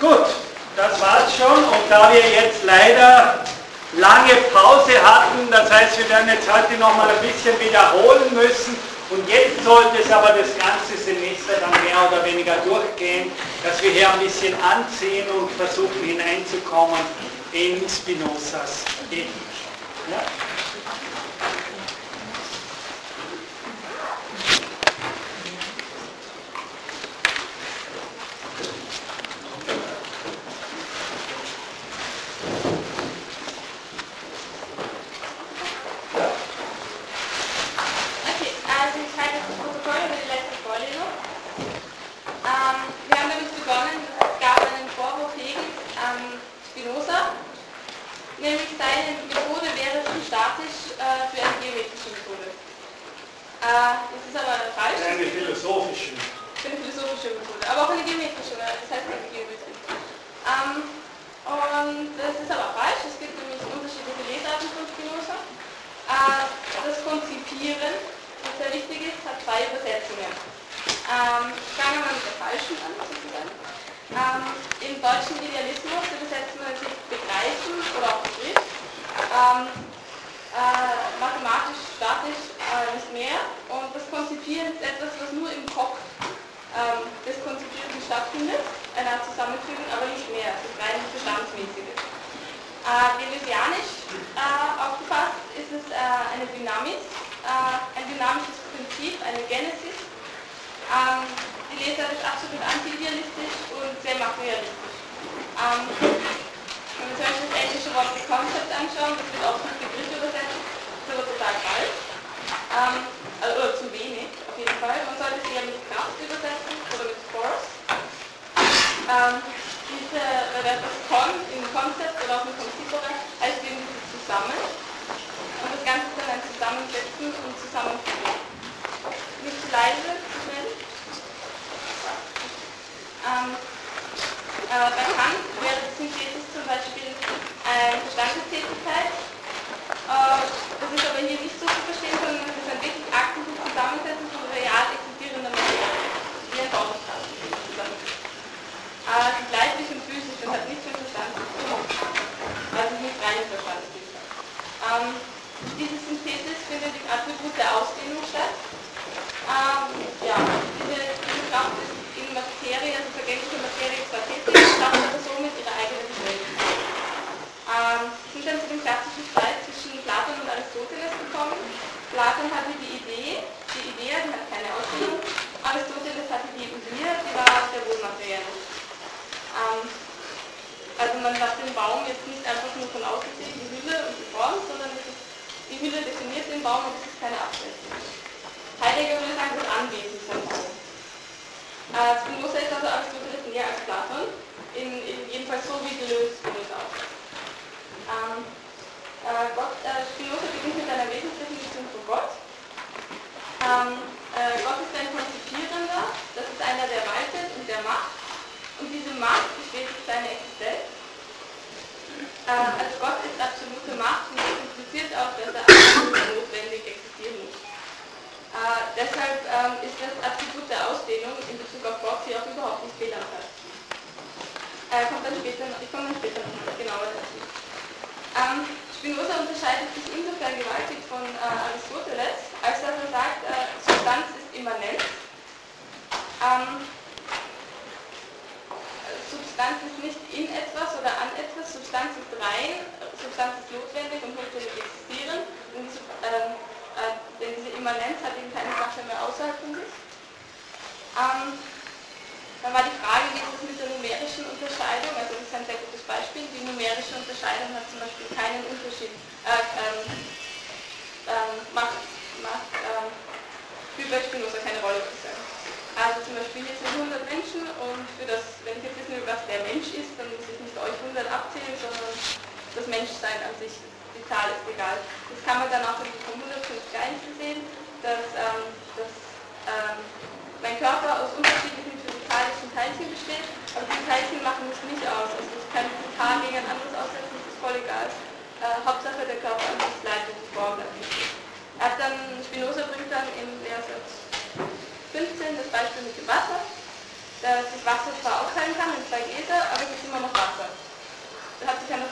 Gut, das war's schon und da wir jetzt leider lange Pause hatten, das heißt, wir werden jetzt heute nochmal ein bisschen wiederholen müssen und jetzt sollte es aber das ganze Semester dann mehr oder weniger durchgehen, dass wir hier ein bisschen anziehen und versuchen hineinzukommen in Spinozas Ethik. Ja? 다음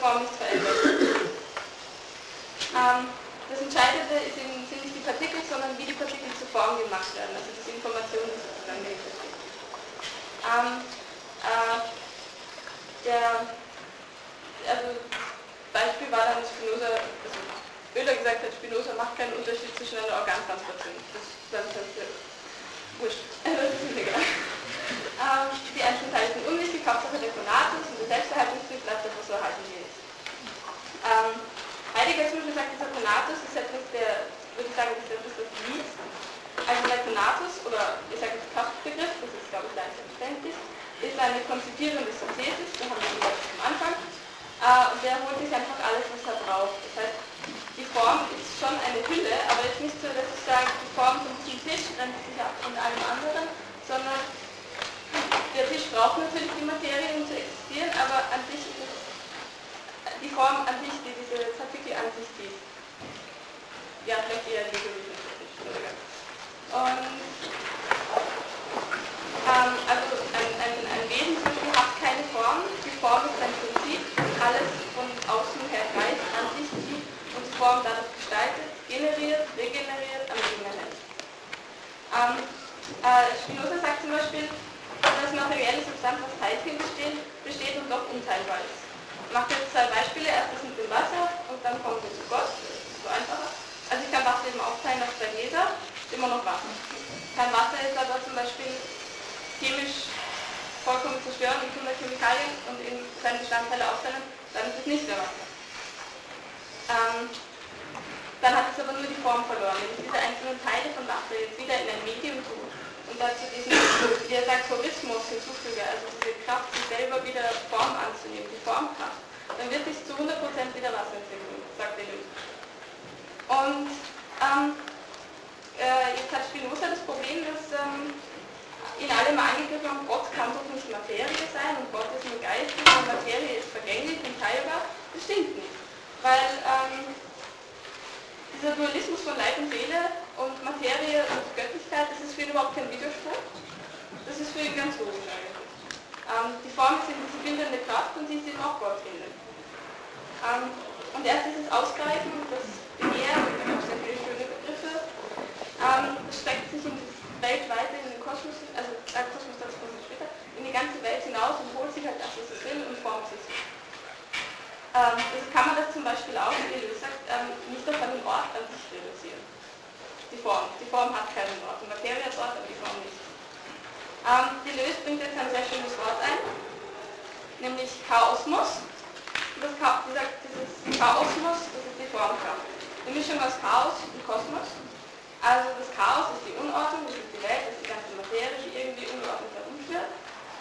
Form nicht verändert. Ähm, das Entscheidende ist eben sind nicht die Partikel, sondern wie die Partikel zur Form gemacht werden. Also diese Information, die sozusagen dahinter steht. Ähm, äh, der, also Beispiel war dann Spinoza, also Oehler gesagt hat, Spinoza macht keinen Unterschied zwischen einer Organtransplantation. Das ist ich wurscht. das ist mir egal. Ähm, die einzelnen Teile sind unwichtig, Hauptsache der Konatus und der Selbsterhaltungstrieb bleibt etwas so erhalten wie ähm, Heidegger zum Beispiel sagt, dieser Konatus ist etwas, der, würde ich sagen, das ist etwas, das liest. Also der Konatus, oder ich sage jetzt Kraftbegriff, das ist glaube ich leicht verständlich, ist eine konzipierende Synthesis, da haben wir gesagt am Anfang, äh, und der holt sich einfach alles, was er braucht. Das heißt, die Form ist schon eine Hülle, aber jetzt nicht so, dass ich sage, die Form diesem Tisch grenzt sich ab von allem anderen, sondern der Tisch braucht natürlich die Materie, um zu existieren, aber an sich ist es die Form an sich, die diese Partikel an sich zieht. Ja, vielleicht eher die Gewichte. Und ähm, also ein, ein, ein Wesen hat keine Form, die Form ist ein Prinzip, alles von außen her greift, an sich zieht und die Form dadurch gestaltet, generiert, regeneriert, am erhält. Ähm, äh, Spinoza sagt zum Beispiel, dass materielle Substanz aus Teilchen besteht, besteht und doch unteilbar ist. Mache jetzt zwei Beispiele, erstes mit dem Wasser und dann kommen wir zu Gott, das ist so einfacher. Also ich kann Wasser eben aufteilen auf zwei Gläser, immer noch Wasser. Kein Wasser ist aber zum Beispiel chemisch vollkommen zerstören und 100 Chemikalien und in seine Bestandteile aufteilen, dann ist es nicht mehr Wasser. Ähm, dann hat es aber nur die Form verloren. Wenn ich diese einzelnen Teile von Wasser jetzt wieder in ein Medium tue und dazu diesen Diasakchorismus hinzufüge, also diese Kraft, sich selber wieder Form anzunehmen, die Formkraft, dann wird sich zu 100% wieder Wasser entwickeln, sagt der Löw. Und ähm, äh, jetzt hat Spinoza das Problem, dass ähm, in allem angegriffen Gott kann doch nicht Materie sein und Gott ist nur geistig und Materie ist vergänglich und teilbar. Das stimmt nicht. Weil ähm, dieser Dualismus von Leib und Seele und Materie und Göttlichkeit, das ist für ihn überhaupt kein Widerspruch. Das ist für ihn ganz logisch eigentlich. Ähm, die Form ist diese bildende Kraft und sie ist eben auch Gott finden. Ähm, und erst dieses Ausgreifen, das Begehren, da gibt es ja viele schöne Begriffe, ähm, das streckt sich in weltweit in den Kosmos, also äh, Kosmos das kommt später, in die ganze Welt hinaus und holt sich halt das, was es will und formt sich. Ähm, also kann man das zum Beispiel auch, wie Deleuze sagt, ähm, nicht auf einen Ort an sich reduzieren. Die Form. Die Form hat keinen Ort. Die Materie hat Ort, aber die Form nicht. Ähm, Deleuze bringt jetzt ein sehr schönes Wort ein, nämlich Chaosmus. Das Cha dieser, dieses Chaosmus, das ist die Formkraft. Die Mischung aus Chaos und Kosmos. Also das Chaos ist die Unordnung, das ist die Welt, das ist die ganze Materie, die irgendwie ungeordnet herumführt.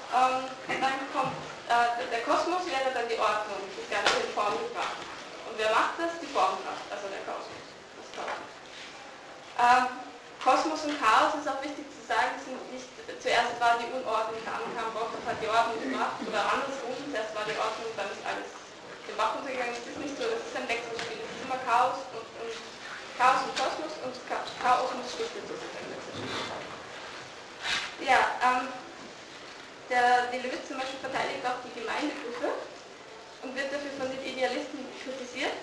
Ähm, und dann kommt der Kosmos wäre dann die Ordnung, das Ganze in Form gebracht. Und wer macht das? Die Formkraft, also der Kosmos. Ähm, Kosmos und Chaos ist auch wichtig zu sagen, sind nicht, zuerst war die Unordnung, dann kam und hat die Ordnung gebracht, oder andersrum, zuerst war die Ordnung, dann ist alles den Bach untergegangen. Das ist nicht so, das ist ein Wechselspiel, es ist immer Chaos und, und Chaos und Kosmos und Chaos muss stiftet sozusagen. Ja, ähm, der Deleuze zum Beispiel verteidigt auch die Gemeindegriffe und wird dafür von den Idealisten kritisiert.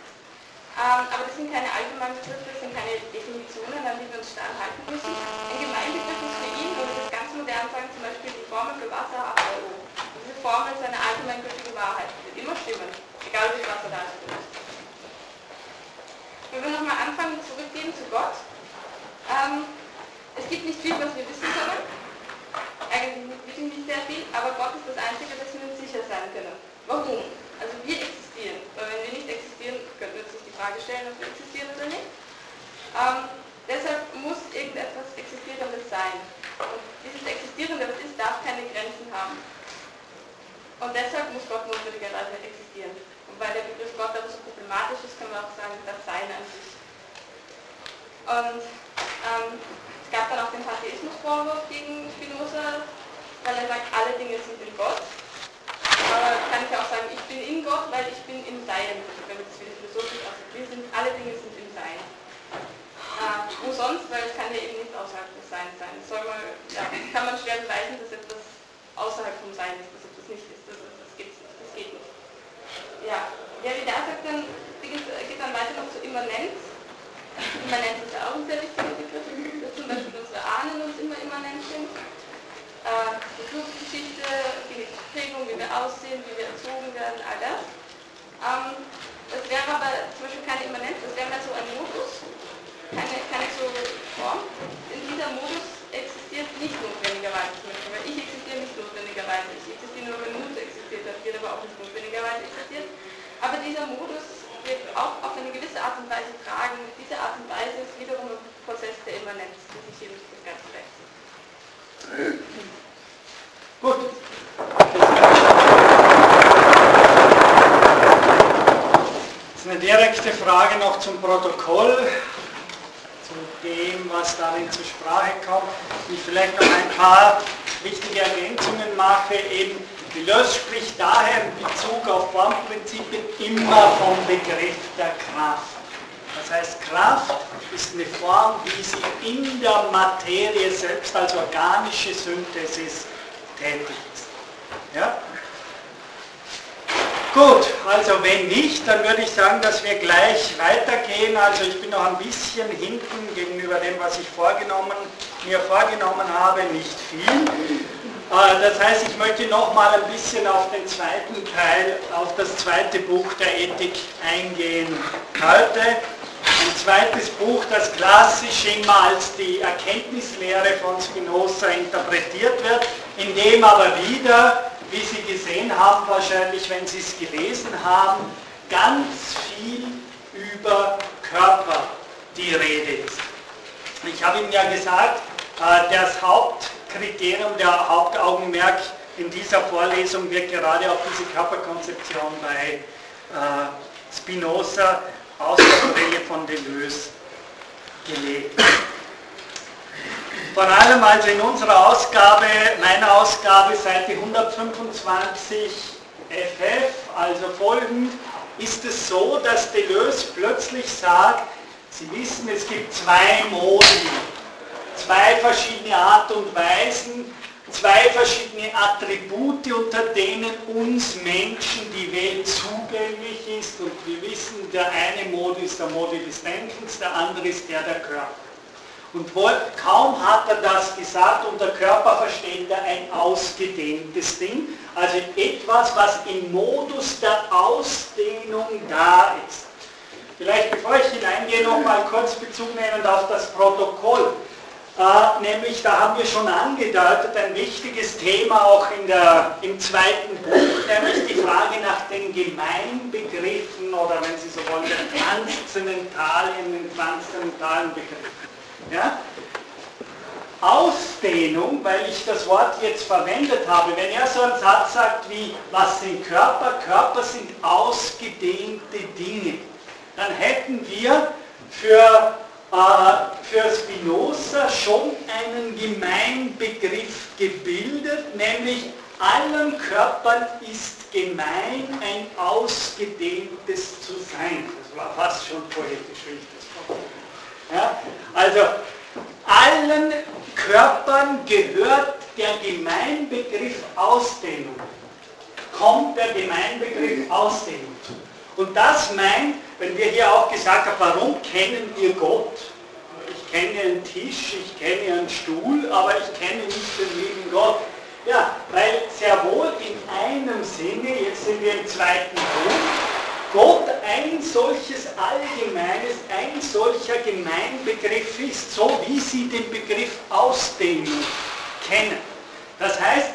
Ähm, aber das sind keine allgemeinen Begriffe, das sind keine Definitionen, an die wir uns starr halten müssen. Ein Gemeinbegriff ist für ihn, würde das ganz modern sagen, zum Beispiel die Formel für Wasser H2O. Diese Formel ist eine allgemeingültige Wahrheit, die wird immer stimmen, egal wie Wasser da ist. Wenn wir nochmal anfangen, zurückgehen zu Gott. Ähm, es gibt nicht viel, was wir wissen können. Eigentlich wirklich nicht sehr viel, aber Gott ist das Einzige, das wir uns sicher sein können. Warum? Also wir existieren. Weil wenn wir nicht existieren, könnten wir uns die Frage stellen, ob wir existieren oder nicht. Ähm, deshalb muss irgendetwas Existierendes sein. Und dieses Existierende, was ist, darf keine Grenzen haben. Und deshalb muss Gott notwendigerweise existieren weil der Begriff Gott aber so problematisch ist, können wir auch sagen, das Sein an sich. Und ähm, gab dann auch den Pantheismusvorwurf gegen Spinoza, weil er sagt, alle Dinge sind in Gott. Aber kann ich auch sagen, ich bin in Gott, weil ich bin im Sein, wenn wir das wieder philosophisch aussehen. Wir sind, alle Dinge sind im Sein. Äh, wo sonst, weil es kann ja eben nicht außerhalb des Seins sein. Das soll man, ja, kann man schwer beweisen, dass etwas außerhalb vom Sein ist, dass etwas nicht ist. Das, das, geht, das geht nicht ja, Derrida sagt dann, geht, dann weiter noch zur Immanenz. Immanenz ist ja auch ein sehr wichtiger Begriff, dass zum Beispiel unsere Ahnen uns immer sind. Äh, die Fluchtgeschichte, die Prägung, wie wir aussehen, wie wir erzogen werden, all das. Ähm, das wäre aber zum Beispiel keine Immanenz, das wäre mehr so ein Modus, keine, keine so Form. In dieser Modus existiert nicht notwendigerweise zum Beispiel, weil ich existiere nicht notwendigerweise, ich existiere nur, wenn Mut existiert, das wird aber auch nicht notwendigerweise existiert. Aber dieser Modus wird auch auf eine gewisse Art und Weise tragen. Diese Art und Weise ist wiederum ein Prozess der Immanenz, die sich hier nicht ganz recht. Gut. Das ist eine direkte Frage noch zum Protokoll, zu dem, was darin zur Sprache kommt. Ich vielleicht noch ein paar wichtige Ergänzungen mache. Eben, Deleuze spricht daher in Bezug auf Formprinzipien immer vom Begriff der Kraft. Das heißt, Kraft ist eine Form, wie sie in der Materie selbst als organische Synthesis tätig ist. Ja? Gut, also wenn nicht, dann würde ich sagen, dass wir gleich weitergehen. Also ich bin noch ein bisschen hinten gegenüber dem, was ich vorgenommen, mir vorgenommen habe, nicht viel. Äh, das heißt, ich möchte noch mal ein bisschen auf den zweiten Teil, auf das zweite Buch der Ethik eingehen heute. Ein zweites Buch, das klassisch immer als die Erkenntnislehre von Spinoza interpretiert wird, in dem aber wieder, wie Sie gesehen haben, wahrscheinlich, wenn Sie es gelesen haben, ganz viel über Körper die Rede ist. Ich habe Ihnen ja gesagt, äh, das Hauptkriterium, der Hauptaugenmerk in dieser Vorlesung wird gerade auf diese Körperkonzeption bei äh, Spinoza aus der Brille von Deleuze gelegt. Vor allem also in unserer Ausgabe, meiner Ausgabe, Seite 125 FF, also folgend, ist es so, dass Deleuze plötzlich sagt, Sie wissen, es gibt zwei Modi, zwei verschiedene Art und Weisen, zwei verschiedene Attribute, unter denen uns Menschen die Welt zugänglich ist. Und wir wissen, der eine Mode ist der Mode des Denkens, der andere ist der der Körper. Und wohl, kaum hat er das gesagt, unter Körper versteht er ein ausgedehntes Ding, also etwas, was im Modus der Ausdehnung da ist. Vielleicht bevor ich hineingehe, noch mal kurz Bezug nehmend auf das Protokoll. Äh, nämlich, da haben wir schon angedeutet, ein wichtiges Thema auch in der, im zweiten Buch, nämlich die Frage nach den Gemeinbegriffen oder wenn Sie so wollen, den transzendentalen, den transzendentalen Begriffen. Ja? Ausdehnung, weil ich das Wort jetzt verwendet habe, wenn er so einen Satz sagt wie, was sind Körper? Körper sind ausgedehnte Dinge. Dann hätten wir für für Spinoza schon einen Gemeinbegriff gebildet, nämlich allen Körpern ist gemein ein ausgedehntes zu sein. Das war fast schon poetisch, wie ja? Also allen Körpern gehört der Gemeinbegriff Ausdehnung. Kommt der Gemeinbegriff Ausdehnung. Und das meint, wenn wir hier auch gesagt haben, warum kennen wir Gott? Ich kenne einen Tisch, ich kenne einen Stuhl, aber ich kenne nicht den lieben Gott. Ja, weil sehr wohl in einem Sinne, jetzt sind wir im zweiten Punkt, Gott ein solches allgemeines, ein solcher Gemeinbegriff ist, so wie Sie den Begriff Ausdehnung kennen. Das heißt,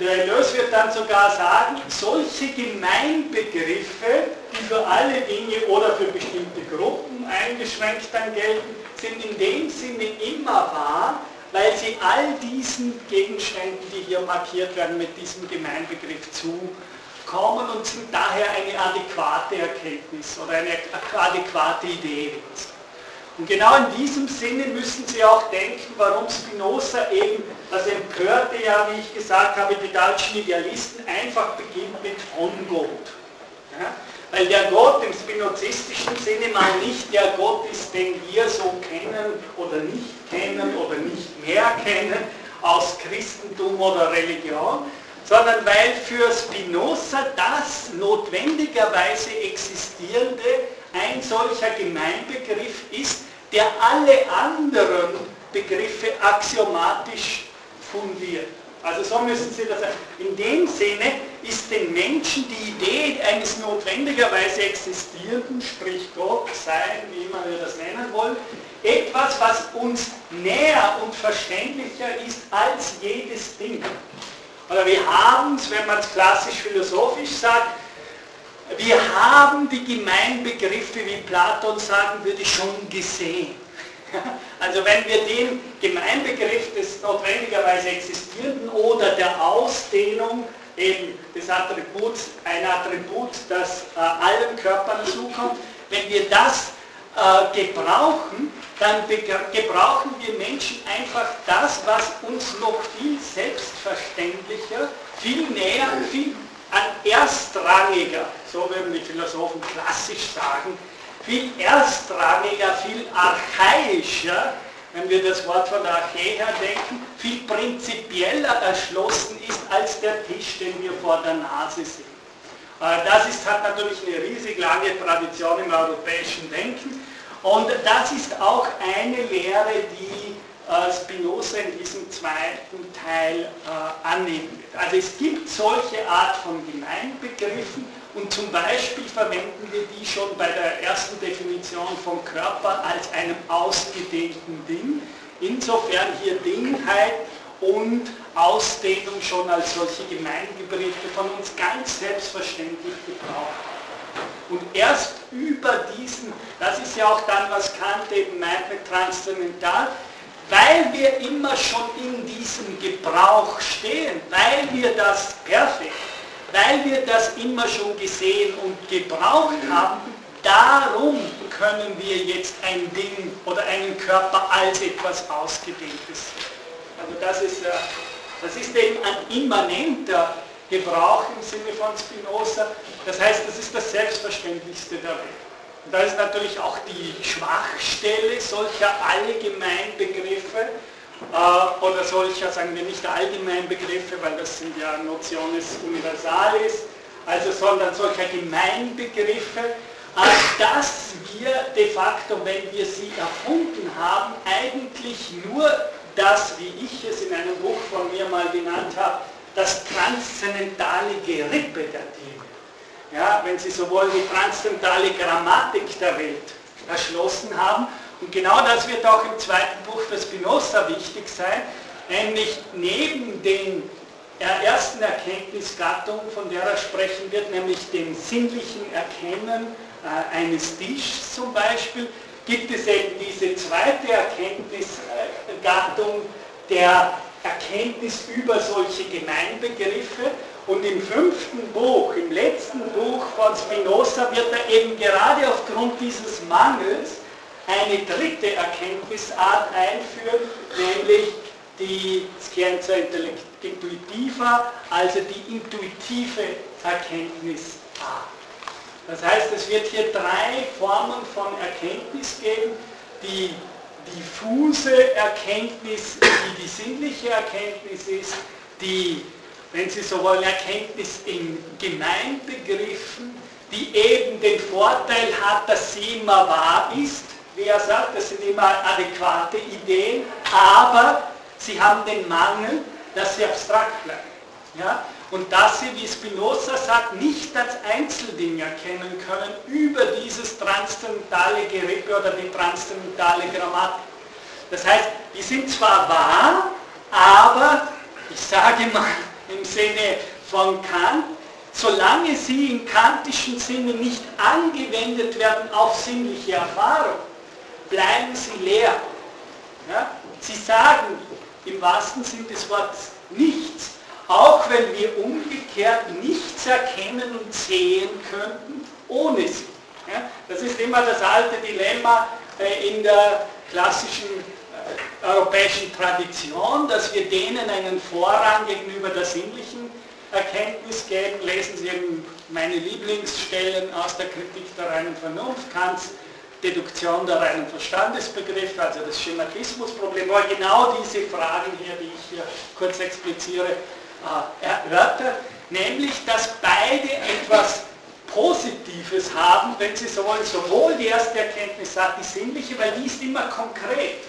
der Erlös wird dann sogar sagen, solche Gemeinbegriffe, die für alle Dinge oder für bestimmte Gruppen eingeschränkt dann gelten, sind in dem Sinne immer wahr, weil sie all diesen Gegenständen, die hier markiert werden, mit diesem Gemeinbegriff zukommen und sind daher eine adäquate Erkenntnis oder eine adäquate Idee. Und genau in diesem Sinne müssen Sie auch denken, warum Spinoza eben, das empörte ja, wie ich gesagt habe, die deutschen Idealisten einfach beginnt mit von Gott. Ja? Weil der Gott im spinozistischen Sinne mal nicht der Gott ist, den wir so kennen oder nicht kennen oder nicht mehr kennen aus Christentum oder Religion, sondern weil für Spinoza das notwendigerweise existierende ein solcher Gemeinbegriff ist, der alle anderen Begriffe axiomatisch fundiert. Also so müssen Sie das sagen. In dem Sinne ist den Menschen die Idee eines notwendigerweise existierenden, sprich Gott, Sein, wie immer wir das nennen wollen, etwas, was uns näher und verständlicher ist als jedes Ding. Oder wir haben es, wenn man es klassisch philosophisch sagt, wir haben die Gemeinbegriffe, wie Platon sagen würde, schon gesehen. Also wenn wir den Gemeinbegriff des notwendigerweise Existierenden oder der Ausdehnung eben des Attributs, ein Attribut, das äh, allen Körpern zukommt, wenn wir das äh, gebrauchen, dann gebrauchen wir Menschen einfach das, was uns noch viel selbstverständlicher, viel näher, viel an erstrangiger, so würden die Philosophen klassisch sagen, viel erstrangiger, viel archaischer, wenn wir das Wort von Archä her denken, viel prinzipieller erschlossen ist als der Tisch, den wir vor der Nase sehen. Äh, das ist, hat natürlich eine riesig lange Tradition im europäischen Denken und das ist auch eine Lehre, die äh, Spinoza in diesem zweiten Teil äh, annehmen wird. Also es gibt solche Art von Gemeinbegriffen, und zum Beispiel verwenden wir die schon bei der ersten Definition von Körper als einem ausgedehnten Ding. Insofern hier Dingheit und Ausdehnung schon als solche Gemeinbegriffe von uns ganz selbstverständlich gebraucht. Und erst über diesen, das ist ja auch dann, was Kant eben meint mit transzendental, weil wir immer schon in diesem Gebrauch stehen, weil wir das perfekt weil wir das immer schon gesehen und gebraucht haben, darum können wir jetzt ein Ding oder einen Körper als etwas Ausgedehntes sehen. Also das ist, das ist eben ein immanenter Gebrauch im Sinne von Spinoza. Das heißt, das ist das Selbstverständlichste der Welt. Und da ist natürlich auch die Schwachstelle solcher Allgemeinbegriffe, äh, oder solcher, sagen wir nicht Allgemeinbegriffe, weil das sind ja Notiones Universalis, also sondern solcher Gemeinbegriffe, als dass wir de facto, wenn wir sie erfunden haben, eigentlich nur das, wie ich es in einem Buch von mir mal genannt habe, das transzendentale Gerippe der Dinge. Ja, wenn Sie so wollen, die transzendentale Grammatik der Welt erschlossen haben und genau das wird auch im zweiten Buch für Spinoza wichtig sein, nämlich neben den ersten Erkenntnisgattungen, von der er sprechen wird, nämlich dem sinnlichen Erkennen äh, eines Tischs zum Beispiel, gibt es eben diese zweite Erkenntnisgattung der Erkenntnis über solche Gemeinbegriffe. Und im fünften Buch, im letzten Buch von Spinoza, wird er eben gerade aufgrund dieses Mangels eine dritte Erkenntnisart einführen, nämlich die Scienza Intuitiva, also die intuitive Erkenntnisart. Das heißt, es wird hier drei Formen von Erkenntnis geben. Die diffuse Erkenntnis, die die sinnliche Erkenntnis ist, die, wenn Sie so wollen, Erkenntnis in Gemeinbegriffen, die eben den Vorteil hat, dass sie immer wahr ist, wie er sagt, das sind immer adäquate Ideen, aber sie haben den Mangel, dass sie abstrakt bleiben. Ja? Und dass sie, wie Spinoza sagt, nicht als Einzelding erkennen können über dieses transzendentale Gerippe oder die transzendentale Grammatik. Das heißt, die sind zwar wahr, aber, ich sage mal im Sinne von Kant, solange sie im kantischen Sinne nicht angewendet werden auf sinnliche Erfahrung, bleiben sie leer. Ja? Sie sagen im wahrsten Sinn des Wortes nichts, auch wenn wir umgekehrt nichts erkennen und sehen könnten ohne sie. Ja? Das ist immer das alte Dilemma äh, in der klassischen äh, europäischen Tradition, dass wir denen einen Vorrang gegenüber der sinnlichen Erkenntnis geben. Lesen Sie eben meine Lieblingsstellen aus der Kritik der reinen Vernunft, Kants Deduktion der reinen Verstandesbegriffe, also das Schematismusproblem, war genau diese Fragen hier, die ich hier kurz expliziere, äh, erörtert, nämlich, dass beide etwas Positives haben, wenn Sie so wollen, sowohl die erste Erkenntnis sagt, die sinnliche, weil die ist immer konkret.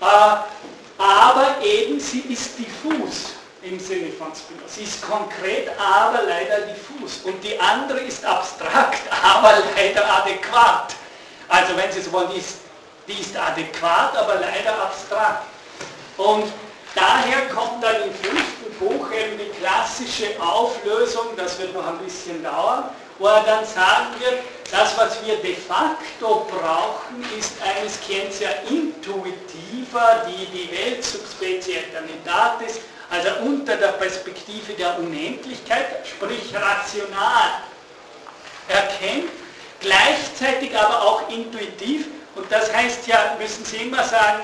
Äh, aber eben sie ist diffus im Sinne von Spinoza. Sie ist konkret, aber leider diffus. Und die andere ist abstrakt, aber leider adäquat. Also wenn Sie so wollen, die ist, die ist adäquat, aber leider abstrakt. Und daher kommt dann im fünften Buch eben die klassische Auflösung, das wird noch ein bisschen dauern, wo er dann sagen wird, das, was wir de facto brauchen, ist eine Scientia intuitiva, die die Welt subspecie eternitatis also unter der Perspektive der Unendlichkeit, sprich rational erkennt, gleichzeitig aber auch intuitiv. Und das heißt ja, müssen Sie immer sagen,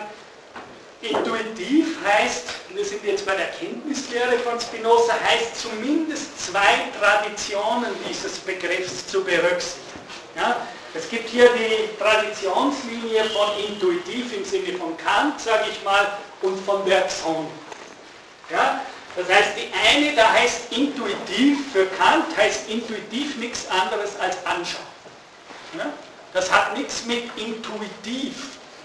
intuitiv heißt, wir sind jetzt bei der Kenntnislehre von Spinoza, heißt zumindest zwei Traditionen dieses Begriffs zu berücksichtigen. Ja, es gibt hier die Traditionslinie von intuitiv im Sinne von Kant, sage ich mal, und von Bergson. Ja? Das heißt, die eine, da heißt intuitiv, für Kant heißt intuitiv nichts anderes als anschauen. Ja? Das hat nichts mit intuitiv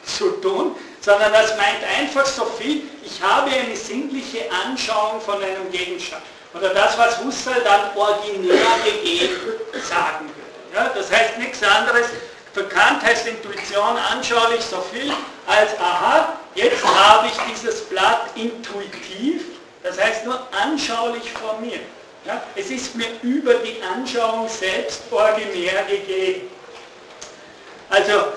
zu tun, sondern das meint einfach so viel, ich habe eine sinnliche Anschauung von einem Gegenstand. Oder das, was Husserl dann originär gegeben sagen würde. Ja? Das heißt nichts anderes, Kant heißt Intuition anschaulich so viel als, aha, jetzt habe ich dieses Blatt intuitiv, das heißt nur anschaulich vor mir. Ja, es ist mir über die Anschauung selbst originär gegeben. Also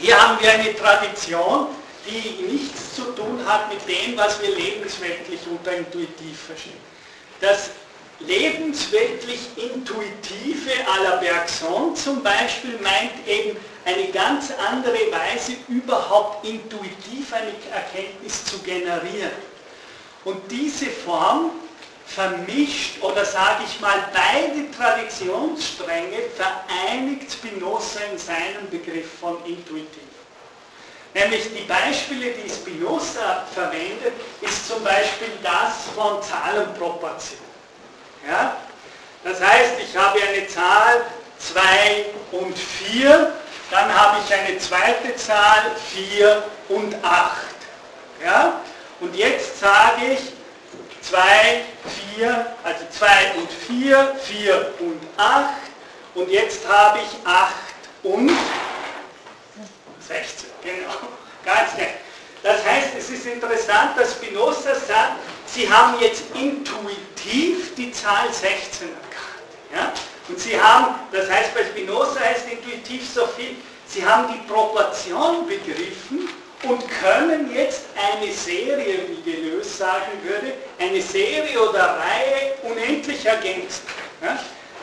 hier haben wir eine Tradition, die nichts zu tun hat mit dem, was wir lebensweltlich unter intuitiv verstehen. Das lebensweltlich Intuitive à la Bergson zum Beispiel meint eben eine ganz andere Weise, überhaupt intuitiv eine Erkenntnis zu generieren. Und diese Form vermischt oder sage ich mal beide Traditionsstränge vereinigt Spinoza in seinem Begriff von intuitiv. Nämlich die Beispiele, die Spinoza verwendet, ist zum Beispiel das von Zahlenproportion. Ja? Das heißt, ich habe eine Zahl 2 und 4, dann habe ich eine zweite Zahl 4 und 8. Ja? Und jetzt sage ich 2, 4, also 2 und 4, 4 und 8 und jetzt habe ich 8 und 16, genau, ganz nett. Das heißt, es ist interessant, dass Spinoza sagt, Sie haben jetzt intuitiv die Zahl 16 erkannt. Ja? Und Sie haben, das heißt bei Spinoza heißt intuitiv so viel, Sie haben die Proportion begriffen und können jetzt eine Serie, wie Deleuze sagen würde, eine Serie oder Reihe unendlich ergänzen. Ja?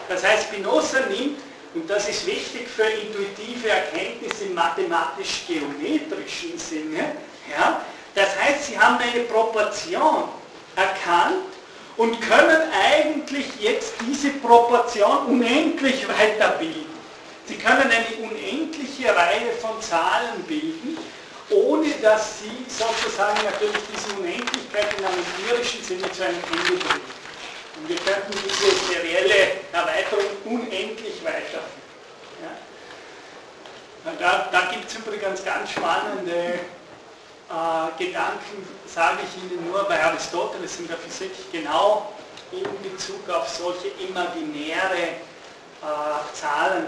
Das heißt, Spinoza nimmt, und das ist wichtig für intuitive Erkenntnisse im mathematisch-geometrischen Sinne, ja? das heißt, sie haben eine Proportion erkannt und können eigentlich jetzt diese Proportion unendlich weiterbilden. Sie können eine unendliche Reihe von Zahlen bilden, ohne dass sie sozusagen natürlich diese Unendlichkeit in einem empirischen Sinne zu einem Ende bringen. Und wir könnten diese serielle Erweiterung unendlich weiterführen. Da, da gibt es übrigens ganz spannende äh, Gedanken sage ich Ihnen nur bei Aristoteles in der Physik genau in Bezug auf solche imaginäre äh, Zahlen.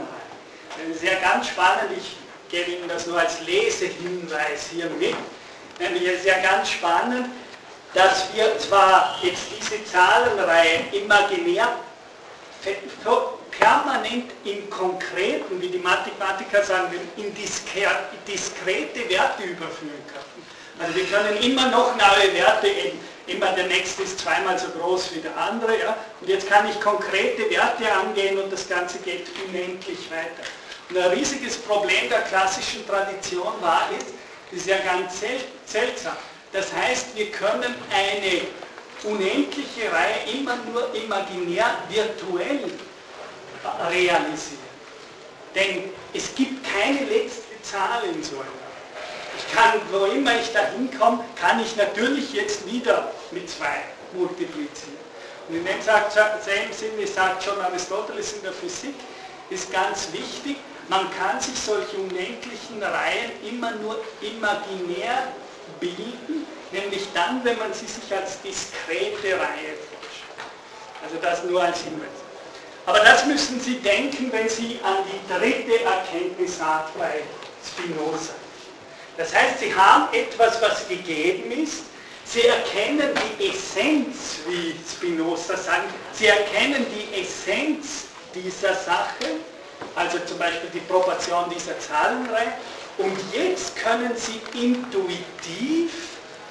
Das ist ja ganz spannend, ich gebe Ihnen das nur als Lesehinweis hier mit. Nämlich es ist ja ganz spannend, dass wir zwar jetzt diese Zahlenreihe imaginär permanent in konkreten, wie die Mathematiker sagen, in diskrete Werte überführen können. Also wir können immer noch neue Werte, eben, immer der nächste ist zweimal so groß wie der andere. Ja? Und jetzt kann ich konkrete Werte angehen und das Ganze geht unendlich weiter. Und ein riesiges Problem der klassischen Tradition war ist, das ist ja ganz sel seltsam. Das heißt, wir können eine unendliche Reihe immer nur imaginär virtuell realisieren. Denn es gibt keine letzte Zahl in so einer ich kann, wo immer ich da hinkomme, kann ich natürlich jetzt wieder mit 2 multiplizieren. Und in dem Sinne sagt schon Aristoteles in der Physik, ist ganz wichtig, man kann sich solche unendlichen Reihen immer nur imaginär bilden, nämlich dann, wenn man sie sich als diskrete Reihe vorstellt. Also das nur als Hinweis. Aber das müssen Sie denken, wenn Sie an die dritte Erkenntnisart bei Spinoza. Das heißt, Sie haben etwas, was gegeben ist, Sie erkennen die Essenz, wie Spinoza sagt, Sie erkennen die Essenz dieser Sache, also zum Beispiel die Proportion dieser Zahlenreihe, und jetzt können Sie intuitiv,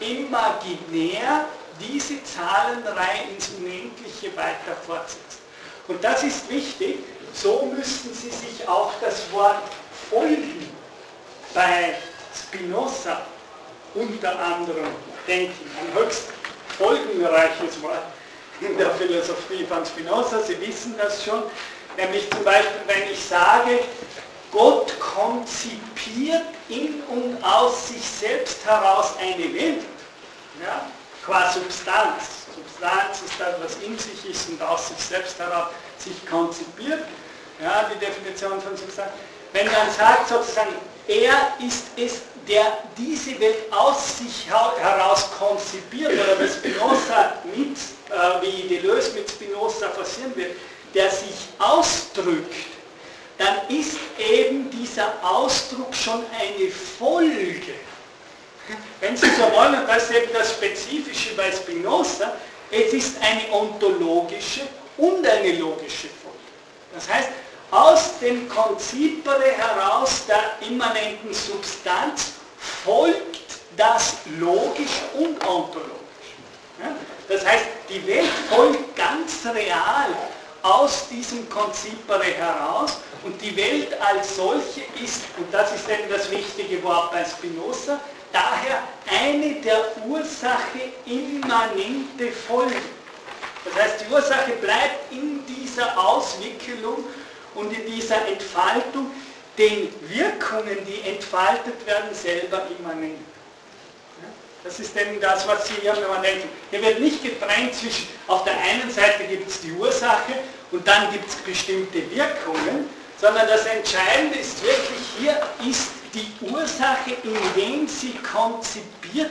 imaginär diese Zahlenreihe ins Unendliche weiter fortsetzen. Und das ist wichtig, so müssten Sie sich auch das Wort folgen bei Spinoza unter anderem denken. Ein höchst folgenreiches Wort in der Philosophie von Spinoza, Sie wissen das schon, nämlich zum Beispiel, wenn ich sage, Gott konzipiert in und aus sich selbst heraus eine Welt, ja, qua Substanz. Substanz ist das, was in sich ist und aus sich selbst heraus sich konzipiert, ja, die Definition von Substanz. Wenn man sagt sozusagen, er ist es, der diese Welt aus sich heraus konzipiert, oder was Spinoza mit, äh, wie Deleuze mit Spinoza forcieren wird, der sich ausdrückt, dann ist eben dieser Ausdruck schon eine Folge. Wenn Sie so wollen, und das ist eben das Spezifische bei Spinoza, es ist eine ontologische und eine logische Folge. Das heißt, aus dem Konzipere heraus der immanenten Substanz folgt das logisch und ontologisch. Das heißt, die Welt folgt ganz real aus diesem Konzipere heraus und die Welt als solche ist, und das ist eben das wichtige Wort bei Spinoza, daher eine der Ursache immanente Folge. Das heißt, die Ursache bleibt in dieser Auswicklung und in dieser Entfaltung den Wirkungen, die entfaltet werden, selber immanent. Das ist eben das, was Sie hier, wenn man denkt, hier wird nicht getrennt zwischen, auf der einen Seite gibt es die Ursache und dann gibt es bestimmte Wirkungen, sondern das Entscheidende ist wirklich, hier ist die Ursache, indem sie konzipiert,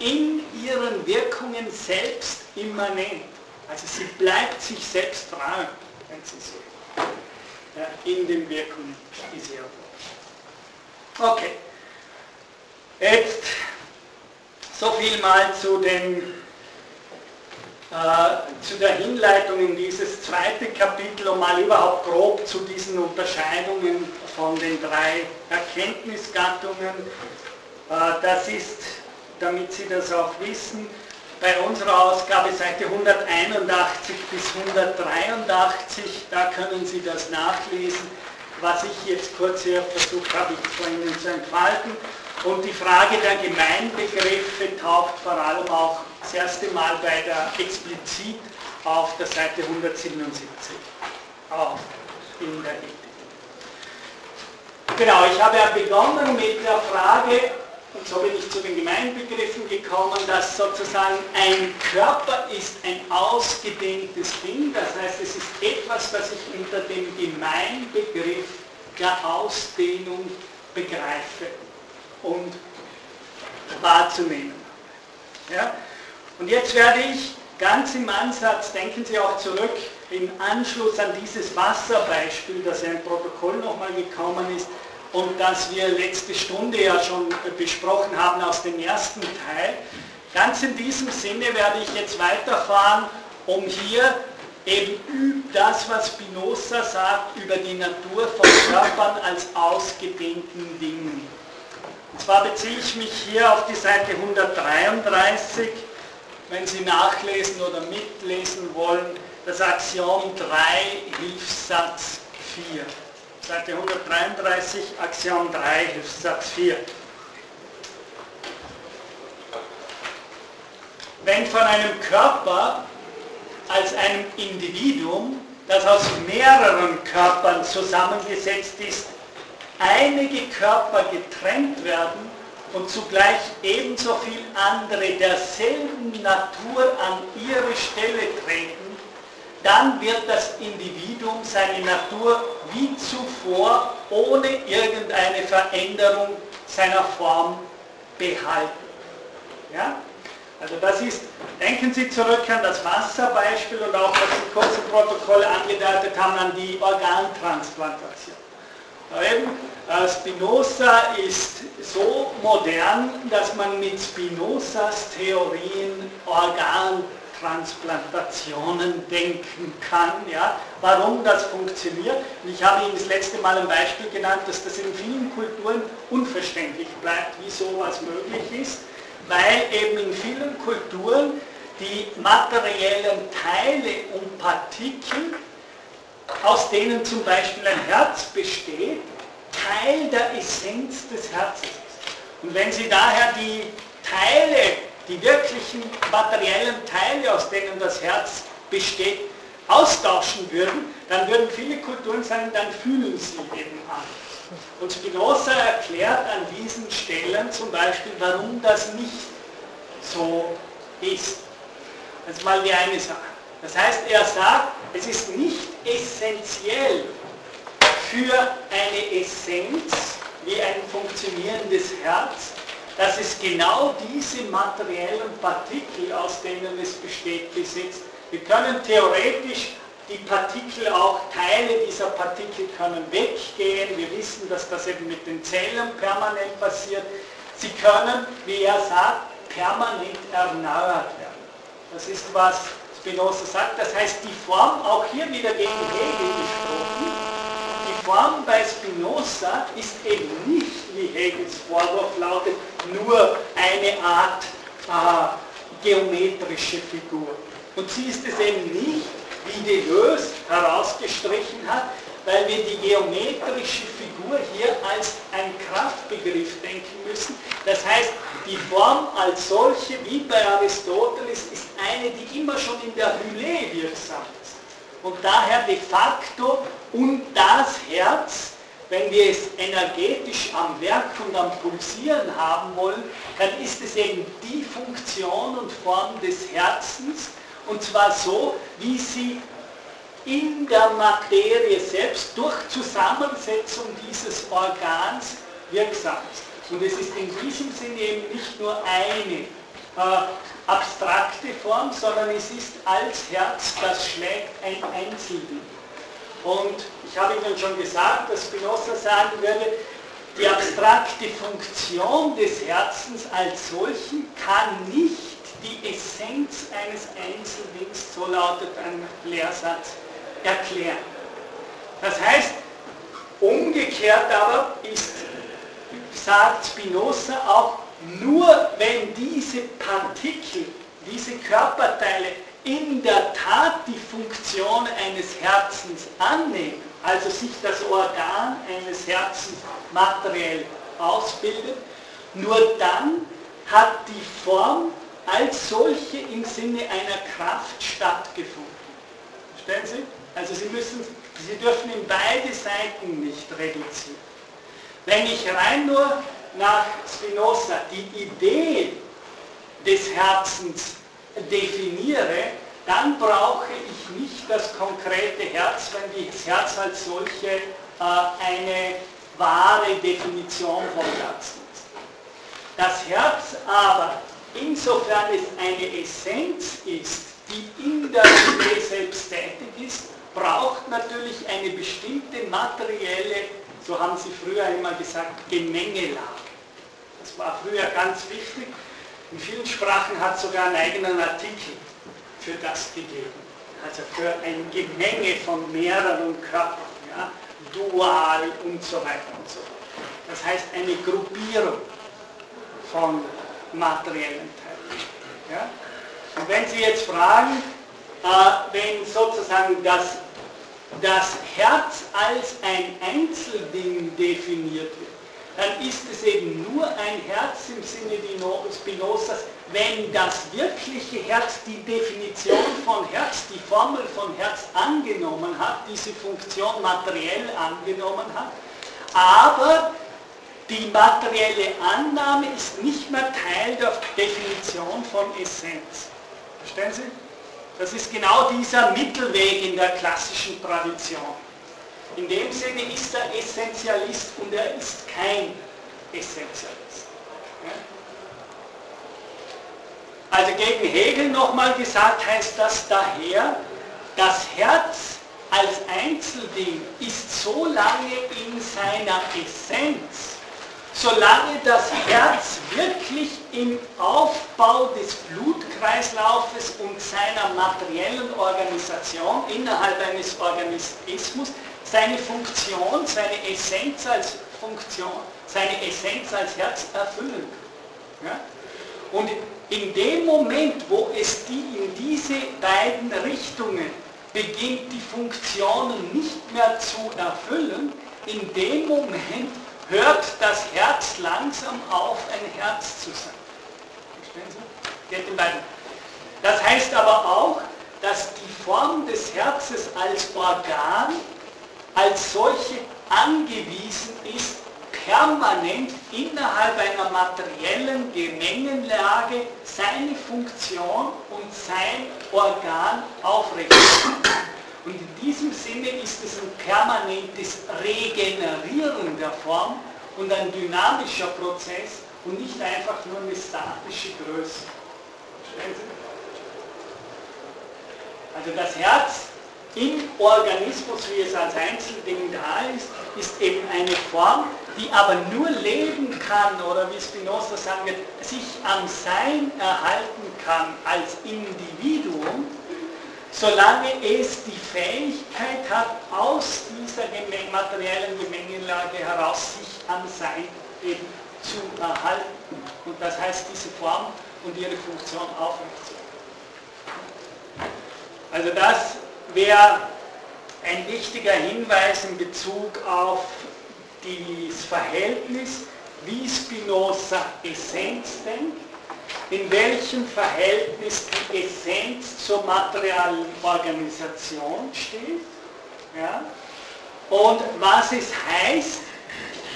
in ihren Wirkungen selbst immanent. Also sie bleibt sich selbst treu, wenn Sie so in den Wirkungen, die sie erfolgt. Okay. Jetzt so viel mal zu, den, äh, zu der Hinleitung in dieses zweite Kapitel, um mal überhaupt grob zu diesen Unterscheidungen von den drei Erkenntnisgattungen. Äh, das ist, damit Sie das auch wissen, bei unserer Ausgabe Seite 181 bis 183, da können Sie das nachlesen, was ich jetzt kurz hier versucht habe, vor Ihnen zu entfalten. Und die Frage der Gemeinbegriffe taucht vor allem auch das erste Mal bei der explizit auf der Seite 177 auf in der Ethik. Genau, ich habe ja begonnen mit der Frage, und so bin ich zu den Gemeinbegriffen gekommen, dass sozusagen ein Körper ist ein ausgedehntes Ding, das heißt es ist etwas, das ich unter dem Gemeinbegriff der Ausdehnung begreife und wahrzunehmen. Ja? Und jetzt werde ich ganz im Ansatz, denken Sie auch zurück, im Anschluss an dieses Wasserbeispiel, das ja im Protokoll nochmal gekommen ist, und das wir letzte Stunde ja schon besprochen haben aus dem ersten Teil. Ganz in diesem Sinne werde ich jetzt weiterfahren, um hier eben das, was Spinoza sagt, über die Natur von Körpern als ausgedehnten Dingen. Und zwar beziehe ich mich hier auf die Seite 133, wenn Sie nachlesen oder mitlesen wollen, das Axiom 3, Hilfssatz 4. Seite 133, Axiom 3, Hilfssatz 4. Wenn von einem Körper als einem Individuum, das aus mehreren Körpern zusammengesetzt ist, einige Körper getrennt werden und zugleich ebenso viel andere derselben Natur an ihre Stelle treten, dann wird das Individuum seine Natur wie zuvor ohne irgendeine Veränderung seiner Form behalten. Ja? Also das ist, denken Sie zurück an das Wasserbeispiel und auch, was die kurzen Protokolle angedeutet haben, an die Organtransplantation. Eben, äh, Spinoza ist so modern, dass man mit Spinozas Theorien Organtransplantationen denken kann. Ja? Warum das funktioniert? ich habe Ihnen das letzte Mal ein Beispiel genannt, dass das in vielen Kulturen unverständlich bleibt, wie sowas möglich ist weil eben in vielen Kulturen die materiellen Teile und Partikel, aus denen zum Beispiel ein Herz besteht, Teil der Essenz des Herzens ist. Und wenn Sie daher die Teile, die wirklichen materiellen Teile, aus denen das Herz besteht, austauschen würden, dann würden viele Kulturen sagen, dann fühlen sie eben an. Und Spinoza erklärt an diesen Stellen zum Beispiel, warum das nicht so ist. Das ist mal die eine Sache. Das heißt, er sagt, es ist nicht essentiell für eine Essenz wie ein funktionierendes Herz, dass es genau diese materiellen Partikel, aus denen es besteht, besitzt. Wir können theoretisch die Partikel auch, Teile dieser Partikel können weggehen. Wir wissen, dass das eben mit den Zellen permanent passiert. Sie können, wie er sagt, permanent erneuert werden. Das ist, was Spinoza sagt. Das heißt, die Form, auch hier wieder gegen Hegel gesprochen, die Form bei Spinoza ist eben nicht, wie Hegels Vorwurf lautet, nur eine Art äh, geometrische Figur. Und sie ist es eben nicht, wie Deleuze herausgestrichen hat, weil wir die geometrische Figur hier als ein Kraftbegriff denken müssen. Das heißt, die Form als solche, wie bei Aristoteles, ist eine, die immer schon in der Hülle wirksam ist. Und daher de facto und das Herz, wenn wir es energetisch am Werk und am Pulsieren haben wollen, dann ist es eben die Funktion und Form des Herzens, und zwar so, wie sie in der Materie selbst durch Zusammensetzung dieses Organs wirksam ist. Und es ist in diesem Sinne eben nicht nur eine äh, abstrakte Form, sondern es ist als Herz, das schlägt ein Einzelding. Und ich habe Ihnen schon gesagt, dass Spinoza sagen würde, die abstrakte Funktion des Herzens als solchen kann nicht die Essenz eines Einzeldings, so lautet ein Lehrsatz, erklären. Das heißt, umgekehrt aber ist, sagt Spinoza auch, nur wenn diese Partikel, diese Körperteile in der Tat die Funktion eines Herzens annehmen, also sich das Organ eines Herzens materiell ausbildet, nur dann hat die Form als solche im Sinne einer Kraft stattgefunden. Verstehen Sie? Also Sie, müssen, Sie dürfen in beide Seiten nicht reduzieren. Wenn ich rein nur nach Spinoza die Idee des Herzens definiere, dann brauche ich nicht das konkrete Herz, wenn das Herz als solche äh, eine wahre Definition vom Herzen ist. Das Herz aber, insofern es eine Essenz ist, die in der Idee selbst tätig ist, braucht natürlich eine bestimmte materielle, so haben sie früher immer gesagt, Gemengelage. War früher ganz wichtig. In vielen Sprachen hat es sogar einen eigenen Artikel für das gegeben. Also für ein Gemenge von mehreren Körpern, ja, dual und so weiter und so fort. Das heißt eine Gruppierung von materiellen Teilen. Ja. Und wenn Sie jetzt fragen, äh, wenn sozusagen das das Herz als ein Einzelding definiert wird, dann ist es eben nur ein Herz im Sinne Spinozas, wenn das wirkliche Herz die Definition von Herz, die Formel von Herz angenommen hat, diese Funktion materiell angenommen hat, aber die materielle Annahme ist nicht mehr Teil der Definition von Essenz. Verstehen Sie? Das ist genau dieser Mittelweg in der klassischen Tradition. In dem Sinne ist er Essentialist und er ist kein Essentialist. Also gegen Hegel nochmal gesagt heißt das daher, das Herz als Einzelding ist so lange in seiner Essenz, solange das Herz wirklich im Aufbau des Blutkreislaufes und seiner materiellen Organisation innerhalb eines Organismus seine Funktion, seine Essenz als Funktion, seine Essenz als Herz erfüllen. Ja? Und in dem Moment, wo es die in diese beiden Richtungen beginnt, die Funktionen nicht mehr zu erfüllen, in dem Moment hört das Herz langsam auf, ein Herz zu sein. Verstehen Sie? Das heißt aber auch, dass die Form des Herzes als Organ als solche angewiesen ist, permanent innerhalb einer materiellen Gemengenlage seine Funktion und sein Organ aufrechtzuerhalten. Und in diesem Sinne ist es ein permanentes Regenerieren der Form und ein dynamischer Prozess und nicht einfach nur eine statische Größe. Also das Herz im Organismus, wie es als Einzelding da ist, ist eben eine Form, die aber nur leben kann, oder wie Spinoza sagen wird, sich am Sein erhalten kann als Individuum, solange es die Fähigkeit hat, aus dieser materiellen Gemengelage heraus sich am Sein eben zu erhalten. Und das heißt, diese Form und ihre Funktion aufrechtzuerhalten. Also das wäre ein wichtiger Hinweis in Bezug auf das Verhältnis, wie Spinoza Essenz denkt, in welchem Verhältnis die Essenz zur materialen Organisation steht ja, und was es heißt,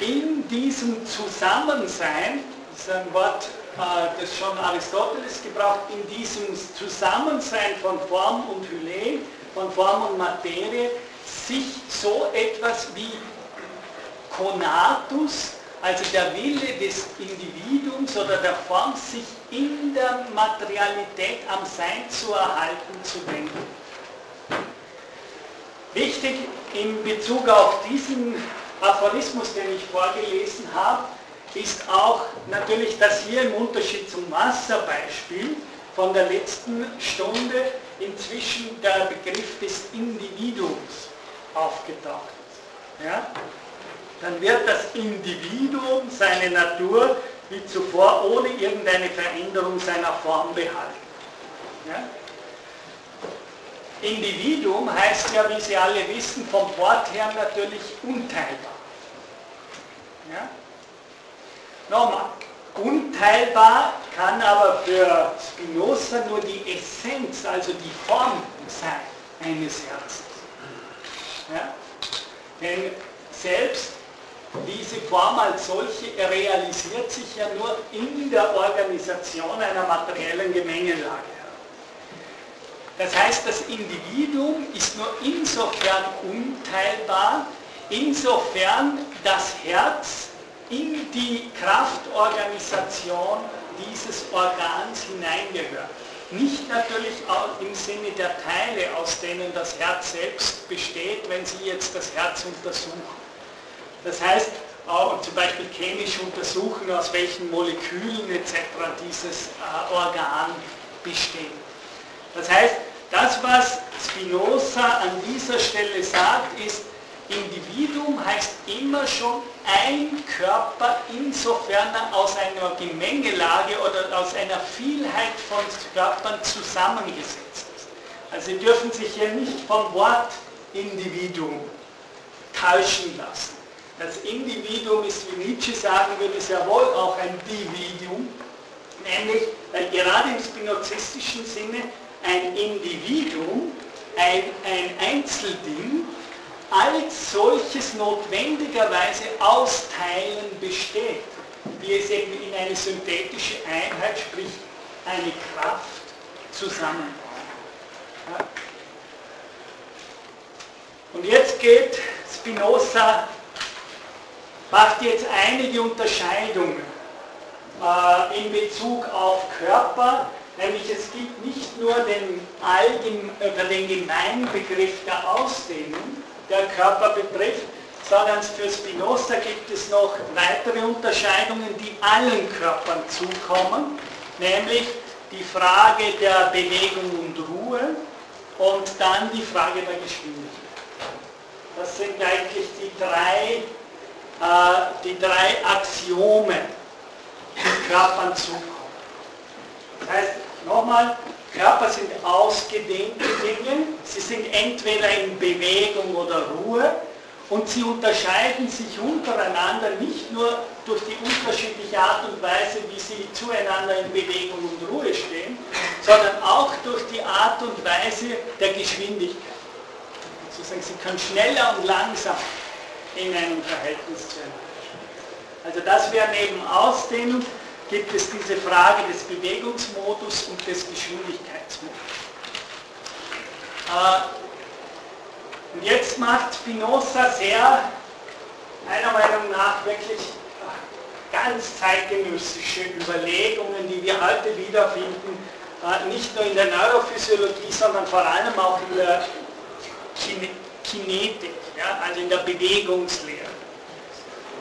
in diesem Zusammensein, das ist ein Wort, äh, das schon Aristoteles gebraucht, in diesem Zusammensein von Form und Hylä, von Form und Materie, sich so etwas wie Konatus, also der Wille des Individuums oder der Form, sich in der Materialität am Sein zu erhalten, zu denken. Wichtig in Bezug auf diesen Aphorismus, den ich vorgelesen habe, ist auch natürlich, dass hier im Unterschied zum Wasserbeispiel von der letzten Stunde inzwischen der Begriff des Individuums aufgetaucht ist. Ja? Dann wird das Individuum seine Natur wie zuvor ohne irgendeine Veränderung seiner Form behalten. Ja? Individuum heißt ja, wie Sie alle wissen, vom Wort her natürlich unteilbar. Ja? Nochmal, unteilbar kann aber für Spinoza nur die Essenz, also die Form sein eines Herzens. Ja? Denn selbst diese Form als solche realisiert sich ja nur in der Organisation einer materiellen Gemengelage. Das heißt, das Individuum ist nur insofern unteilbar, insofern das Herz in die Kraftorganisation dieses Organs hineingehört. Nicht natürlich auch im Sinne der Teile, aus denen das Herz selbst besteht, wenn Sie jetzt das Herz untersuchen. Das heißt, zum Beispiel chemisch untersuchen, aus welchen Molekülen etc. dieses äh, Organ besteht. Das heißt, das, was Spinoza an dieser Stelle sagt, ist, Individuum heißt immer schon ein Körper, insofern er aus einer Gemengelage oder aus einer Vielheit von Körpern zusammengesetzt ist. Also Sie dürfen sich hier nicht vom Wort Individuum täuschen lassen. Das Individuum ist, wie Nietzsche sagen würde, sehr wohl auch ein Dividium, nämlich, weil gerade im spinozistischen Sinne ein Individuum, ein, ein Einzelding, als solches notwendigerweise aus Teilen besteht, wie es eben in eine synthetische Einheit, sprich eine Kraft, zusammenbaut. Ja. Und jetzt geht Spinoza, macht jetzt einige Unterscheidungen äh, in Bezug auf Körper, Nämlich es gibt nicht nur den, allgeme oder den Gemeinbegriff der Ausdehnung, der Körper betrifft, sondern für Spinoza gibt es noch weitere Unterscheidungen, die allen Körpern zukommen, nämlich die Frage der Bewegung und Ruhe und dann die Frage der Geschwindigkeit. Das sind eigentlich die drei, äh, die drei Axiome, die Körpern zukommen. Das heißt, nochmal, Körper sind ausgedehnte Dinge, sie sind entweder in Bewegung oder Ruhe und sie unterscheiden sich untereinander nicht nur durch die unterschiedliche Art und Weise, wie sie zueinander in Bewegung und Ruhe stehen, sondern auch durch die Art und Weise der Geschwindigkeit. Sozusagen, sie können schneller und langsam in einem Verhältnis zueinander stehen. Also das wäre neben Ausdehnung gibt es diese Frage des Bewegungsmodus und des Geschwindigkeitsmodus. Äh, und jetzt macht Spinoza sehr, meiner Meinung nach, wirklich ganz zeitgenössische Überlegungen, die wir heute wiederfinden, äh, nicht nur in der Neurophysiologie, sondern vor allem auch in der Kinetik, ja, also in der Bewegungslehre,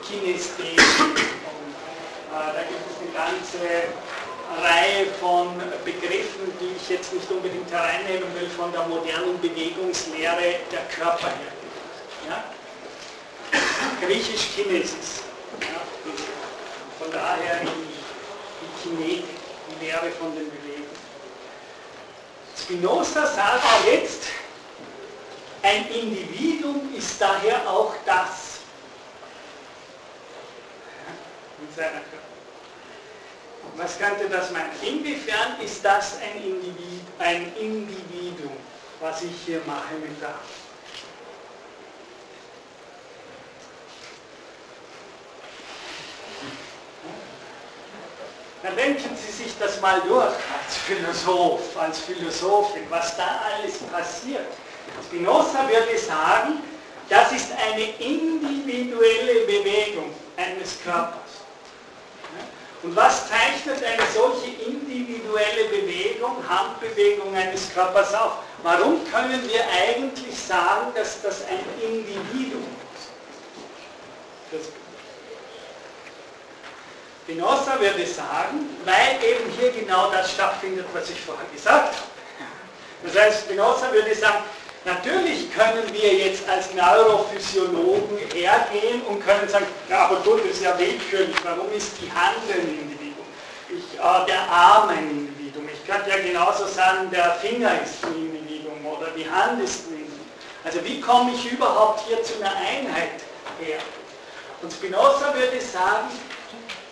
Kinästhetik. Äh, da gibt es ganze Reihe von Begriffen, die ich jetzt nicht unbedingt hereinnehmen will, von der modernen Bewegungslehre der Körper her. Ja? Griechisch Kinesis. Ja? Von daher die, die Kinetik, die Lehre von den Bewegungen. Spinoza sagt jetzt, ein Individuum ist daher auch das. Mit seiner Körper. Was könnte das meinen? Inwiefern ist das ein, Individ, ein Individuum, was ich hier mache mit der Hand? Dann denken Sie sich das mal durch als Philosoph, als Philosophin, was da alles passiert. Spinoza würde sagen, das ist eine individuelle Bewegung eines Körpers. Und was zeichnet eine solche individuelle Bewegung, Handbewegung eines Körpers auf? Warum können wir eigentlich sagen, dass das ein Individuum ist? Spinoza würde sagen, weil eben hier genau das stattfindet, was ich vorher gesagt habe. Das heißt, Spinoza würde sagen, Natürlich können wir jetzt als Neurophysiologen hergehen und können sagen, ja, aber gut, das ist ja willkürlich, warum ist die Hand ein Individuum? Ich, äh, der Arm ein Individuum. Ich könnte ja genauso sagen, der Finger ist ein Individuum oder die Hand ist ein Individuum. Also wie komme ich überhaupt hier zu einer Einheit her? Und Spinoza würde sagen,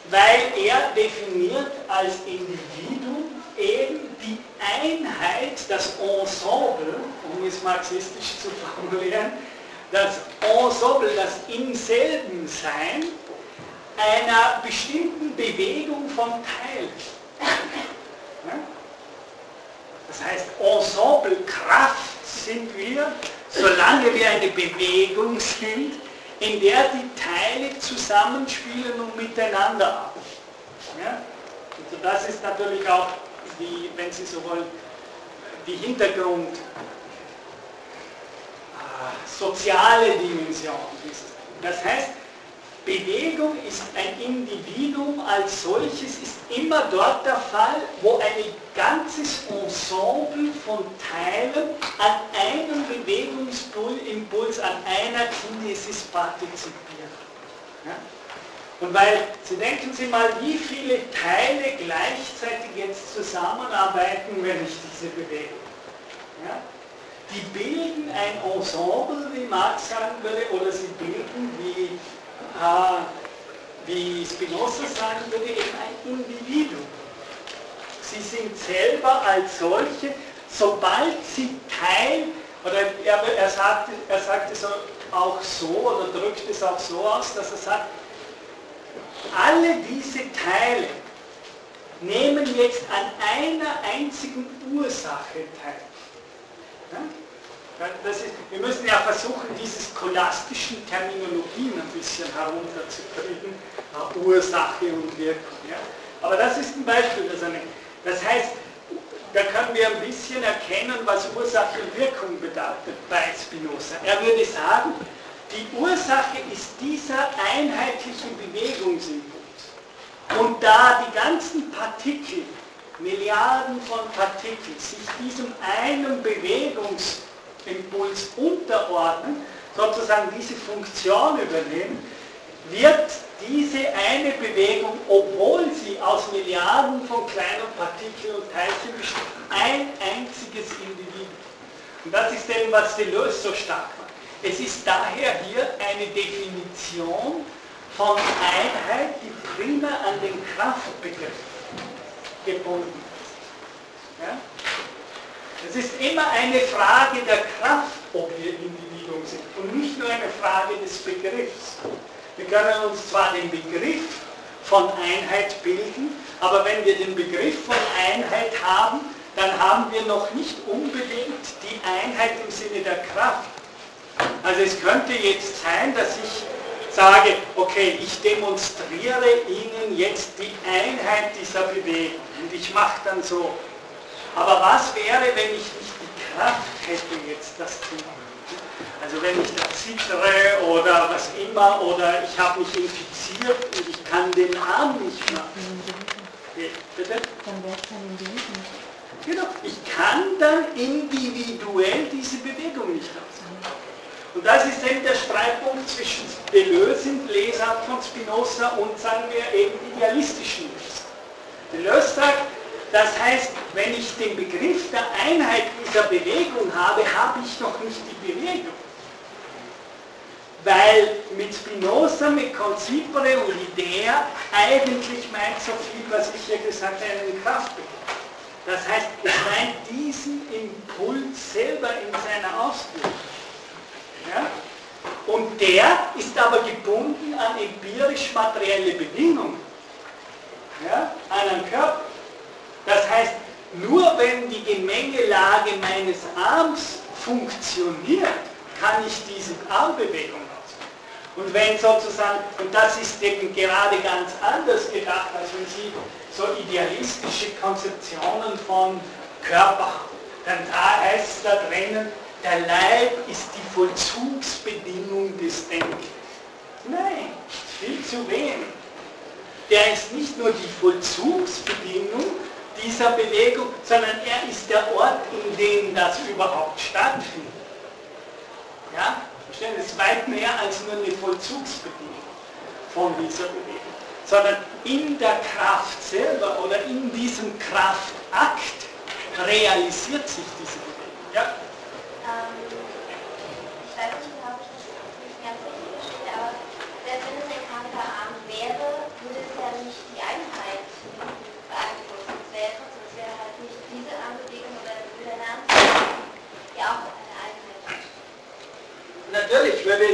weil er definiert als Individuum eben die Einheit, das Ensemble, um es marxistisch zu formulieren, das Ensemble, das im selben Sein einer bestimmten Bewegung von Teilen. Das heißt, Ensemble, Kraft sind wir, solange wir eine Bewegung sind, in der die Teile zusammenspielen und miteinander arbeiten. Ja? Also das ist natürlich auch die, wenn Sie so wollen, die Hintergrund soziale Dimension ist. Das heißt, Bewegung ist ein Individuum als solches, ist immer dort der Fall, wo ein ganzes Ensemble von Teilen an einem Bewegungsimpuls, an einer Kinesis partizipiert. Ja? Und weil, Sie denken Sie mal, wie viele Teile gleichzeitig jetzt zusammenarbeiten, wenn ich diese bewege. Ja? Die bilden ein Ensemble, wie Marx sagen würde, oder sie bilden, wie, äh, wie Spinoza sagen würde, eben ein Individuum. Sie sind selber als solche, sobald sie Teil, oder er, er, sagt, er sagt es auch so, oder drückt es auch so aus, dass er sagt, alle diese Teile nehmen jetzt an einer einzigen Ursache teil. Ist, wir müssen ja versuchen, diese scholastischen Terminologien ein bisschen herunterzukriegen, Ursache und Wirkung. Ja? Aber das ist ein Beispiel, das, eine, das heißt, da können wir ein bisschen erkennen, was Ursache und Wirkung bedeutet bei Spinoza. Er würde sagen, die Ursache ist dieser einheitliche Bewegungsimpuls. Und da die ganzen Partikel, Milliarden von Partikeln, sich diesem einen Bewegungsimpuls unterordnen, sozusagen diese Funktion übernehmen, wird diese eine Bewegung, obwohl sie aus Milliarden von kleinen Partikeln und Teilchen besteht, ein einziges Individuum. Und das ist eben, was Deleuze so stark macht. Es ist daher hier eine Definition von Einheit, die prima an den Kraftbegriff gebunden. Ja? Es ist immer eine Frage der Kraft, ob wir Individuen sind und nicht nur eine Frage des Begriffs. Wir können uns zwar den Begriff von Einheit bilden, aber wenn wir den Begriff von Einheit haben, dann haben wir noch nicht unbedingt die Einheit im Sinne der Kraft. Also es könnte jetzt sein, dass ich sage, okay, ich demonstriere Ihnen jetzt die Einheit dieser Bewegung und ich mache dann so. Aber was wäre, wenn ich nicht die Kraft hätte, jetzt das zu machen? Also wenn ich da zittere oder was immer oder ich habe mich infiziert und ich kann den Arm nicht machen. Bitte? Dann wäre es Individuum. Genau, ich kann dann individuell diese Bewegung nicht ausführen. Und das ist eben der Streitpunkt zwischen Deleuze in Lesart von Spinoza und sagen wir eben idealistischen Lesart. Deleuze sagt, das heißt, wenn ich den Begriff der Einheit dieser Bewegung habe, habe ich noch nicht die Bewegung weil mit Spinoza, mit Concipere und Idea eigentlich meint so viel, was ich ja gesagt habe, einen Kraftbegriff. Das heißt, es meint diesen Impuls selber in seiner Ausführung. Ja? Und der ist aber gebunden an empirisch-materielle Bedingungen, ja? an einen Körper. Das heißt, nur wenn die Gemengelage meines Arms funktioniert, kann ich diese Armbewegung und wenn sozusagen, und das ist eben gerade ganz anders gedacht, als wenn Sie so idealistische Konzeptionen von Körper haben, dann da heißt es da drinnen, der Leib ist die Vollzugsbedingung des Denkens. Nein, viel zu wenig. Der ist nicht nur die Vollzugsbedingung dieser Bewegung, sondern er ist der Ort, in dem das überhaupt stattfindet. Ja? Verstehen? Es ist weit mehr als nur eine Vollzugsbedingung von dieser Bewegung, sondern in der Kraft selber oder in diesem Kraftakt realisiert sich diese Bewegung. Ja? Ähm, ich weiß nicht genau, ob ich das nicht ganz richtig verstehe, aber selbst wenn es ein kranker Arm wäre, würde es ja nicht die Einheit beeinflussen. Es wäre trotzdem, es wäre halt nicht diese Armbewegung oder würde eine andere, die auch natürlich würde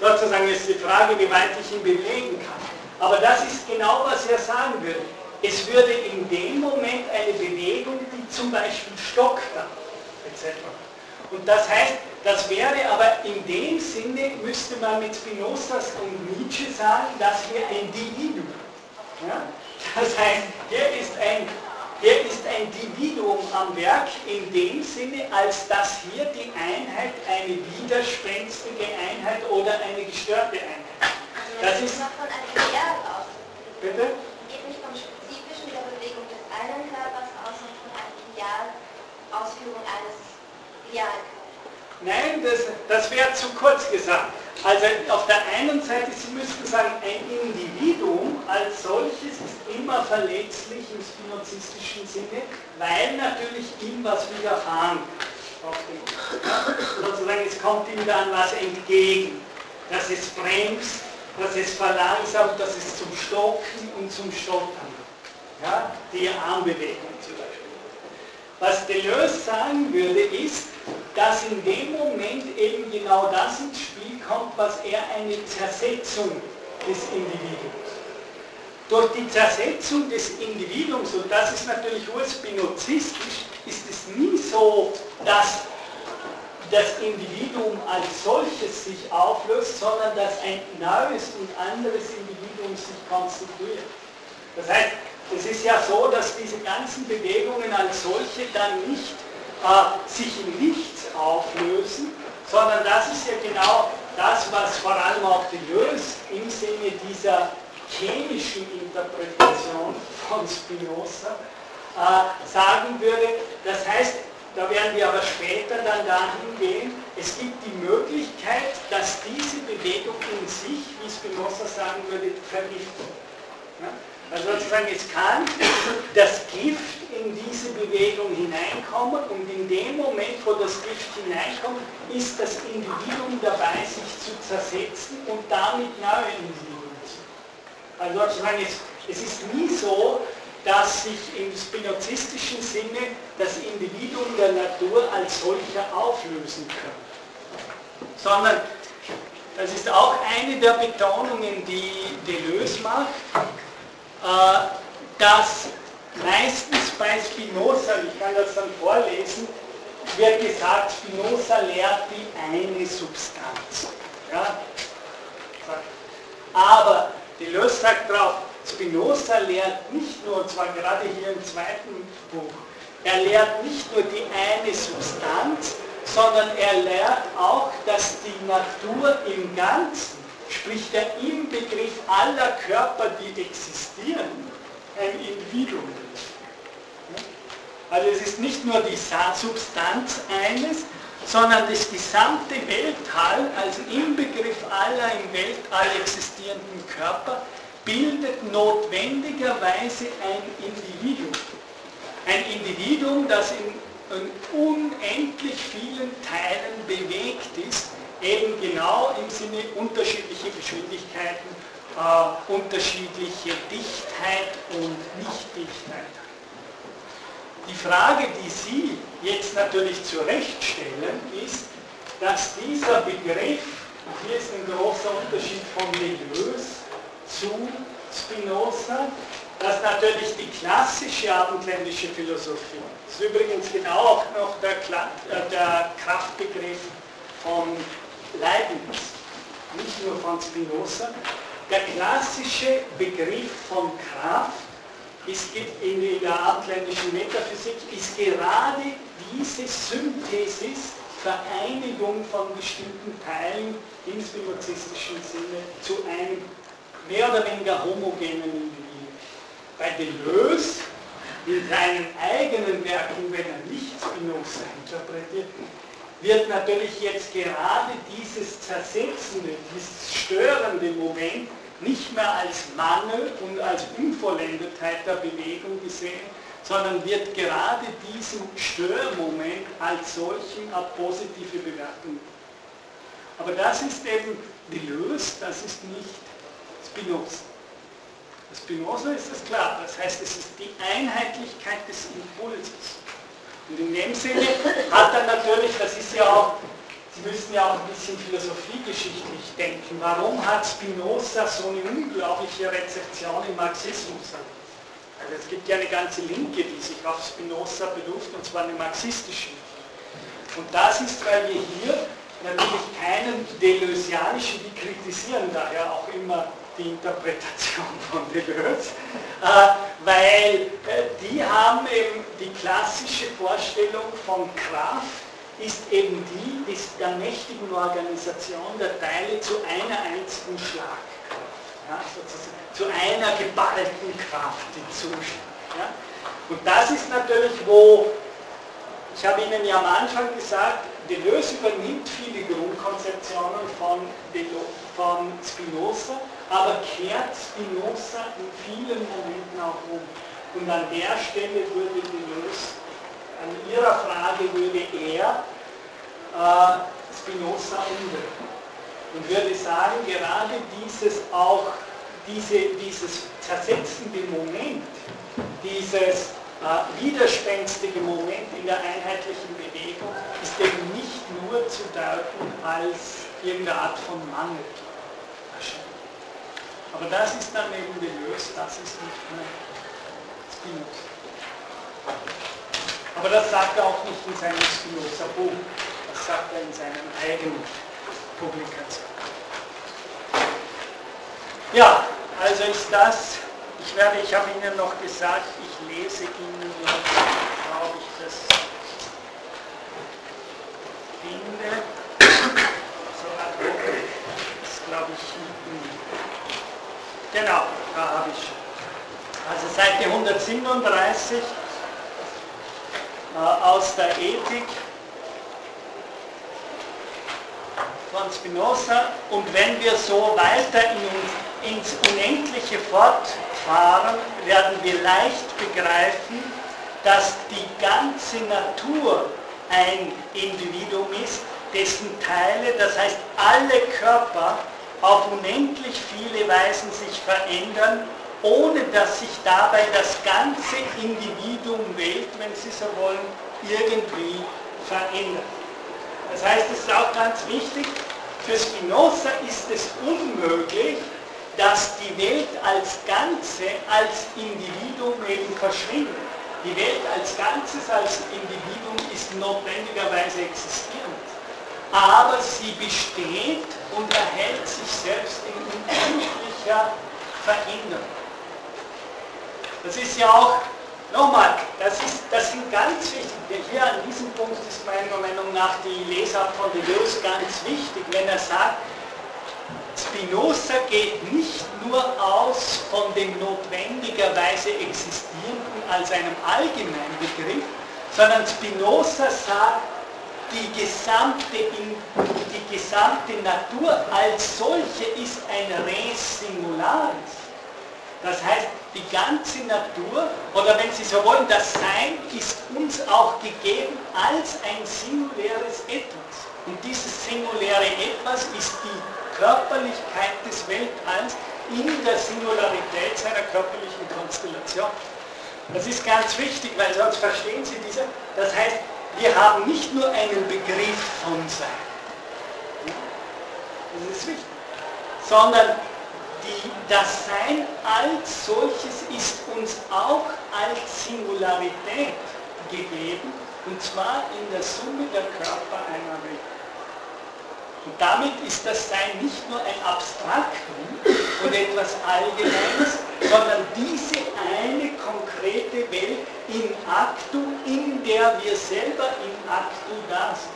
sozusagen ist die Frage, wie weit ich ihn bewegen kann. Aber das ist genau, was er sagen würde. Es würde in dem Moment eine Bewegung, die zum Beispiel stockt etc. Und das heißt, das wäre aber in dem Sinne, müsste man mit Spinozas und Nietzsche sagen, dass wir ein Individuum. Ja? Das heißt, hier ist ein hier ist ein Dividuum am Werk in dem Sinne, als dass hier die Einheit eine widerspenstige Einheit oder eine gestörte Einheit. Das ist von einem Ideal aus. Bitte? Geht nicht vom spezifischen der Bewegung des einen Körpers aus, sondern von einer Idealausführung eines Idealkörpers. Nein, das, das wäre zu kurz gesagt. Also auf der einen Seite, Sie müssten sagen, ein Individuum als solches ist immer verletzlich im spinozistischen Sinne, weil natürlich ihm was widerfahren kann. Sozusagen, es kommt ihm dann was entgegen, dass es bremst, dass es verlangsamt, dass es zum Stocken und zum Stottern. Ja, die Armbewegung zum Beispiel. Was Deleuze sagen würde, ist, dass in dem Moment eben genau das ins Spiel kommt, was er eine Zersetzung des Individuums. Durch die Zersetzung des Individuums, und das ist natürlich urspinozistisch, ist es nie so, dass das Individuum als solches sich auflöst, sondern dass ein neues und anderes Individuum sich konstituiert. Das heißt, es ist ja so, dass diese ganzen Bewegungen als solche dann nicht äh, sich in nichts auflösen, sondern das ist ja genau das, was vor allem auch Deleuze im Sinne dieser chemischen Interpretation von Spinoza äh, sagen würde. Das heißt, da werden wir aber später dann dahin gehen, es gibt die Möglichkeit, dass diese Bewegung in sich, wie Spinoza sagen würde, vergiftet. Ja? Also sozusagen, es kann das Gift in diese Bewegung hineinkommen und in dem Moment, wo das Gift hineinkommt, ist das Individuum dabei, sich zu zersetzen und damit neue Individuen zu. Also sozusagen, es, es ist nie so, dass sich im spinozistischen Sinne das Individuum der Natur als solcher auflösen kann. Sondern, das ist auch eine der Betonungen, die Deleuze macht, dass meistens bei Spinoza, ich kann das dann vorlesen, wird gesagt, Spinoza lehrt die eine Substanz. Ja? Aber Deleuze sagt darauf, Spinoza lehrt nicht nur, und zwar gerade hier im zweiten Buch, er lehrt nicht nur die eine Substanz, sondern er lehrt auch, dass die Natur im Ganzen, sprich der Inbegriff aller Körper, die existieren, ein Individuum. Also es ist nicht nur die Substanz eines, sondern das gesamte Weltall als Inbegriff aller im Weltall existierenden Körper bildet notwendigerweise ein Individuum. Ein Individuum, das in unendlich vielen Teilen bewegt ist, eben genau im Sinne unterschiedliche Geschwindigkeiten, äh, unterschiedliche Dichtheit und Nichtdichtheit. Die Frage, die Sie jetzt natürlich zurechtstellen, ist, dass dieser Begriff, hier ist ein großer Unterschied von Deleuze, zu Spinoza, dass natürlich die klassische abendländische Philosophie, das ist übrigens genau auch noch der, äh, der Kraftbegriff von Leibniz, nicht nur von Spinoza, der klassische Begriff von Kraft ist in der abendländischen Metaphysik ist gerade diese Synthesis, Vereinigung von bestimmten Teilen im spinozistischen Sinne zu einem mehr oder weniger homogenen Individuen. Bei Deleuze in seinen eigenen Werken, wenn er nicht Spinoza interpretiert, wird natürlich jetzt gerade dieses zersetzende, dieses störende Moment nicht mehr als Mangel und als Unvollendetheit der Bewegung gesehen, sondern wird gerade diesen Störmoment als solchen eine positive Bewertung. Aber das ist eben Deleuze, das ist nicht Spinoza. Spinoza ist das klar, das heißt, es ist die Einheitlichkeit des Impulses. Und in dem Sinne hat er natürlich, das ist ja auch, Sie müssen ja auch ein bisschen philosophiegeschichtlich denken, warum hat Spinoza so eine unglaubliche Rezeption im Marxismus? Also es gibt ja eine ganze Linke, die sich auf Spinoza beruft, und zwar eine marxistische. Und das ist, weil wir hier natürlich keinen Deleuzianischen, die kritisieren daher auch immer die Interpretation von Deleuze, äh, weil äh, die haben eben die klassische Vorstellung von Kraft ist eben die des, der mächtigen Organisation der Teile zu einer einzigen Schlagkraft, ja, zu einer geballten Kraft, die zuschlägt. Ja. Und das ist natürlich, wo, ich habe Ihnen ja am Anfang gesagt, Deleuze übernimmt viele Grundkonzeptionen von, von Spinoza, aber kehrt Spinoza in vielen Momenten auch um. Und an der Stelle würde Deleuze, an Ihrer Frage würde er äh, Spinoza umdrehen und würde sagen, gerade dieses auch, diese, dieses zersetzende Moment, dieses äh, widerspenstige Moment in der einheitlichen Bewegung ist eben nicht nur zu deuten als irgendeine Art von Mangel. Aber das ist dann eben Deleuze, das ist nicht mehr Spinoza. Aber das sagt er auch nicht in seinem Spinoza-Buch, das sagt er in seinen eigenen Publikationen. Ja, also ist das, ich werde, ich habe Ihnen noch gesagt, ich lese Ihnen noch, glaube ich, das finde. So, ist, glaube ich. Genau, da habe ich schon. Also Seite 137 äh, aus der Ethik von Spinoza. Und wenn wir so weiter in, ins Unendliche fortfahren, werden wir leicht begreifen, dass die ganze Natur ein Individuum ist, dessen Teile, das heißt alle Körper, auf unendlich viele Weisen sich verändern, ohne dass sich dabei das ganze Individuum Welt, wenn Sie so wollen, irgendwie verändert. Das heißt, es ist auch ganz wichtig, für Spinoza ist es unmöglich, dass die Welt als Ganze, als Individuum eben verschwindet. Die Welt als Ganzes, als Individuum ist notwendigerweise existierend. Aber sie besteht und erhält sich selbst in unendlicher Veränderung. Das ist ja auch Nochmal, das, ist, das sind ganz wichtig, hier an diesem Punkt ist meiner Meinung nach die Lesart von Deleuze ganz wichtig, wenn er sagt, Spinoza geht nicht nur aus von dem notwendigerweise Existierenden als einem allgemeinen Begriff, sondern Spinoza sagt, die gesamte, die gesamte Natur als solche ist ein Res Singularis. Das heißt, die ganze Natur, oder wenn Sie so wollen, das Sein ist uns auch gegeben als ein singuläres Etwas. Und dieses singuläre Etwas ist die Körperlichkeit des Weltalls in der Singularität seiner körperlichen Konstellation. Das ist ganz wichtig, weil sonst verstehen Sie diese. Das heißt, wir haben nicht nur einen Begriff von Sein. Das ist wichtig. Sondern die, das Sein als solches ist uns auch als Singularität gegeben, und zwar in der Summe der Körper einer Welt. Und damit ist das Sein nicht nur ein Abstraktum und etwas Allgemeines, sondern diese eine konkrete Welt in actu, in der wir selber in actu da sind.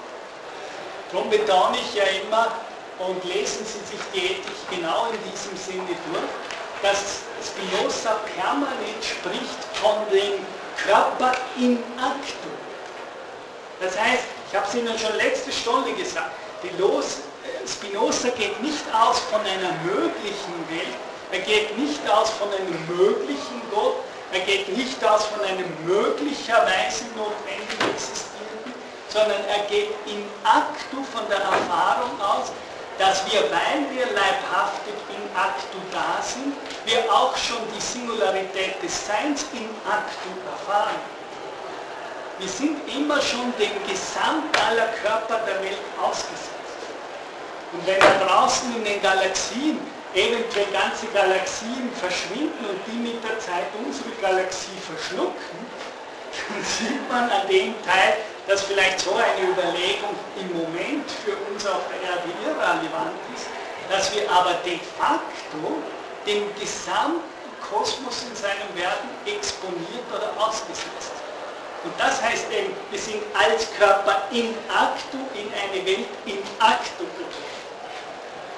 Darum betone ich ja immer, und lesen Sie sich die Ethik genau in diesem Sinne durch, dass Spinoza permanent spricht von dem Körper in actu. Das heißt, ich habe es Ihnen schon letzte Stunde gesagt, Spinoza geht nicht aus von einer möglichen Welt, er geht nicht aus von einem möglichen Gott, er geht nicht aus von einem möglicherweise notwendig existierenden, sondern er geht in actu von der Erfahrung aus, dass wir, weil wir leibhaftig in actu da sind, wir auch schon die Singularität des Seins in actu erfahren. Wir sind immer schon dem Gesamt aller Körper der Welt ausgesetzt. Und wenn da draußen in den Galaxien eventuell ganze Galaxien verschwinden und die mit der Zeit unsere Galaxie verschlucken, dann sieht man an dem Teil, dass vielleicht so eine Überlegung im Moment für uns auf der Erde irrelevant ist, dass wir aber de facto dem gesamten Kosmos in seinem Werden exponiert oder ausgesetzt sind. Und das heißt eben, wir sind als Körper in actu in eine Welt in actu gegeben.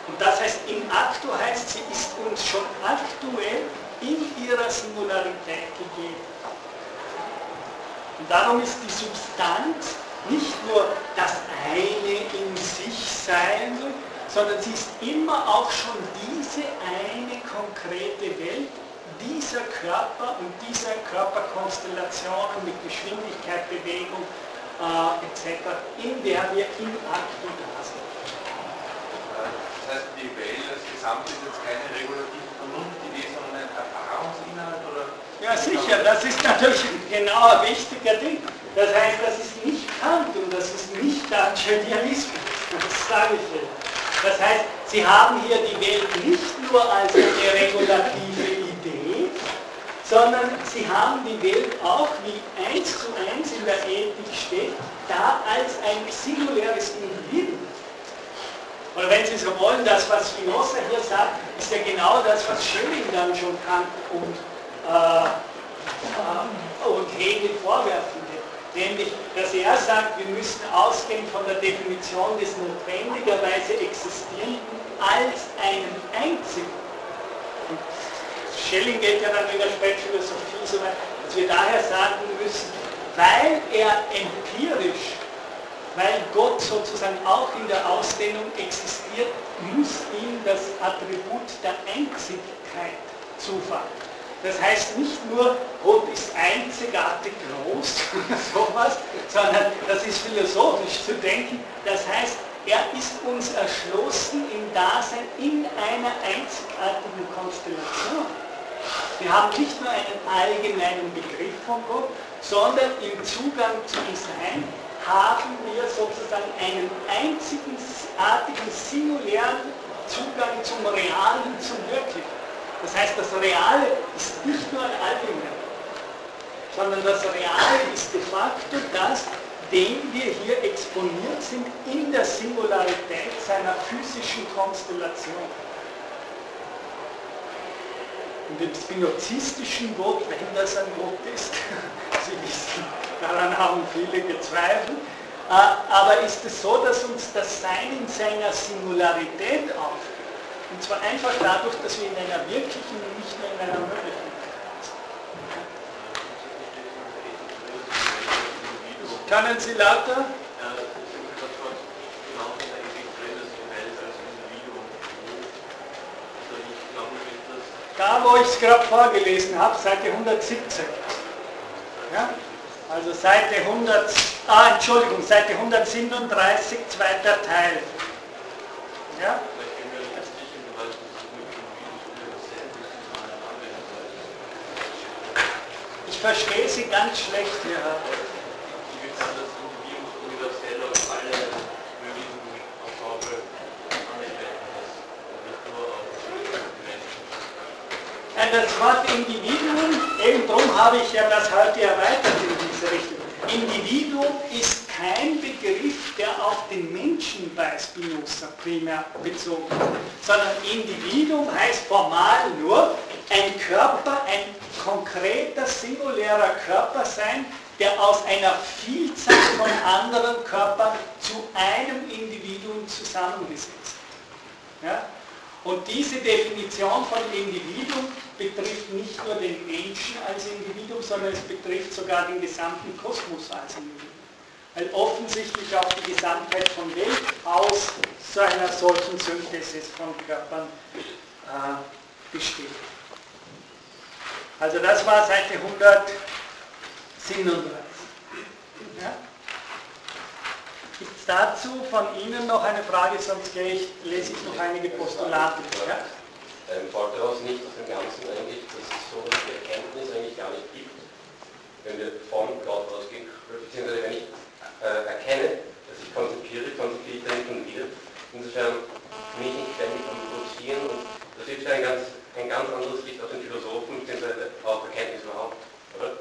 Und das heißt, in actu heißt, sie ist uns schon aktuell in ihrer Singularität gegeben. Und darum ist die Substanz nicht nur das eine in sich sein, sondern sie ist immer auch schon diese eine konkrete Welt, dieser Körper und dieser Körperkonstellation mit Geschwindigkeit, Bewegung äh, etc., in der wir in Aktu da sind. Das heißt, die Welt als Gesamt ist jetzt keine regulative Vernunftidee, sondern ein Erfahrungsinhalt oder ja, sicher, das ist natürlich genau ein wichtiger Ding. Das heißt, das ist nicht Kant und das ist nicht der Angelianismus. Das sage ich Ihnen. Das heißt, Sie haben hier die Welt nicht nur als eine regulative Idee, sondern Sie haben die Welt auch, wie eins zu eins in der Ethik steht, da als ein singuläres Individuum. Oder wenn Sie so wollen, das, was Spinoza hier sagt, ist ja genau das, was Schelling dann schon kannte und äh, äh, und Hegel vorwerfen will. Nämlich, dass er sagt, wir müssen ausgehen von der Definition des notwendigerweise Existierenden als einen einzigen. Schelling geht ja dann in der Spätphilosophie so weit, dass wir daher sagen müssen, weil er empirisch, weil Gott sozusagen auch in der Ausdehnung existiert, muss ihm das Attribut der Einzigkeit zufallen. Das heißt nicht nur, Gott ist einzigartig groß oder sowas, sondern das ist philosophisch zu denken. Das heißt, er ist uns erschlossen im Dasein in einer einzigartigen Konstellation. Wir haben nicht nur einen allgemeinen Begriff von Gott, sondern im Zugang zum Sein haben wir sozusagen einen einzigartigen, singulären Zugang zum Realen, zum Wirklichen. Das heißt, das Reale ist nicht nur ein Allgemein, sondern das Reale ist de facto das, dem wir hier exponiert sind in der Singularität seiner physischen Konstellation. Und dem spinozistischen Gott, wenn das ein Gott ist, Sie wissen, daran haben viele gezweifelt, äh, aber ist es so, dass uns das Sein in seiner Singularität aufgeht? Und zwar einfach dadurch, dass wir in einer wirklichen und nicht nur in einer möglichen sind. Können Sie lauter? Da, wo ich es gerade vorgelesen habe, Seite 117. Ja? Also Seite 100, ah, Entschuldigung, Seite 137, zweiter Teil. Ja? verstehe Sie ganz schlecht hier. Das Wort Individuum, eben darum habe ich ja das heute erweitert in diese Richtung. Individuum ist kein Begriff, der auf den Menschen bei Spinoza primär bezogen ist, sondern Individuum heißt formal nur ein Körper, ein konkreter, singulärer Körper sein, der aus einer Vielzahl von anderen Körpern zu einem Individuum zusammengesetzt. Ja? Und diese Definition von Individuum betrifft nicht nur den Menschen als Individuum, sondern es betrifft sogar den gesamten Kosmos als Individuum. Weil offensichtlich auch die Gesamtheit von Welt aus so einer solchen Synthesis von Körpern äh, besteht. Also das war Seite 137. Ja? Gibt es dazu von Ihnen noch eine Frage, sonst ich, lese ich noch einige Postulate. Ja? Ähm, folgt nicht aus dem Ganzen eigentlich, dass es so eine Erkenntnis eigentlich gar nicht gibt, wenn wir vom Gott ausgehen, beziehungsweise wenn ich äh, erkenne, dass ich konzipiere, konzipiere ich dann schon wieder. Insofern bin ich nicht ständig am Produzieren und das ist ein ganz ein ganz anderes Licht auf den Philosophen bzw. auf Erkenntnis überhaupt, oder?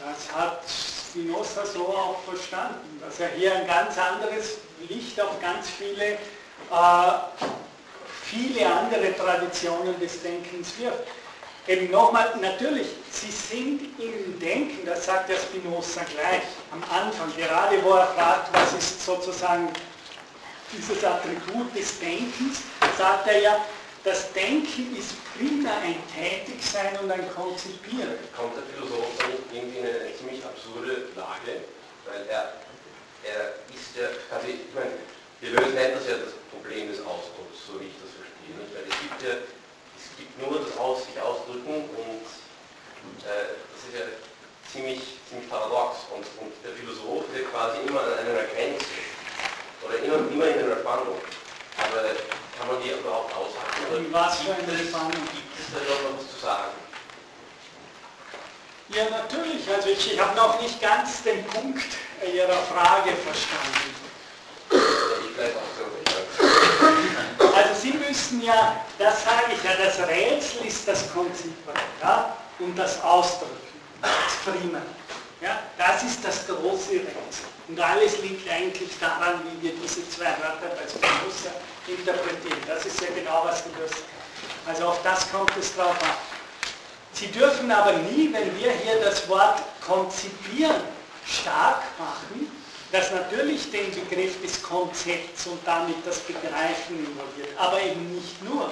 Das hat Spinoza so auch verstanden, dass er hier ein ganz anderes Licht auf ganz viele, äh, viele andere Traditionen des Denkens wirft. Eben nochmal, natürlich, sie sind im Denken, das sagt der Spinoza gleich am Anfang, gerade wo er fragt, was ist sozusagen dieses Attribut des Denkens, sagt er ja, das Denken ist primär ein Tätigsein und ein Konzipieren. Kommt der Philosoph dann irgendwie in eine ziemlich absurde Lage? Weil er, er ist ja, also ich meine, wir lösen etwas ja das Problem des Ausdrucks, so wie ich das verstehe. Nicht? Weil es gibt ja, es gibt nur das Aus, sich ausdrücken und äh, das ist ja ziemlich, ziemlich paradox. Und, und der Philosoph ja quasi immer an einer Grenze oder immer, immer in einer Spannung. Aber kann man die überhaupt aushalten? Und was für eine Spannung? Gibt es da noch was zu sagen? Ja, natürlich. Also ich, ich habe noch nicht ganz den Punkt Ihrer Frage verstanden. Ich bleibe auch so. Also Sie müssen ja, das sage ich ja, das Rätsel ist das Konzipien ja, und das Ausdrücken, das Prima. Ja, das ist das große Rätsel. Und alles liegt eigentlich daran, wie wir diese zwei Wörter bei Spinoza interpretieren. Das ist ja genau, was du wirst. Also auf das kommt es drauf an. Sie dürfen aber nie, wenn wir hier das Wort konzipieren stark machen, das natürlich den Begriff des Konzepts und damit das Begreifen involviert, aber eben nicht nur.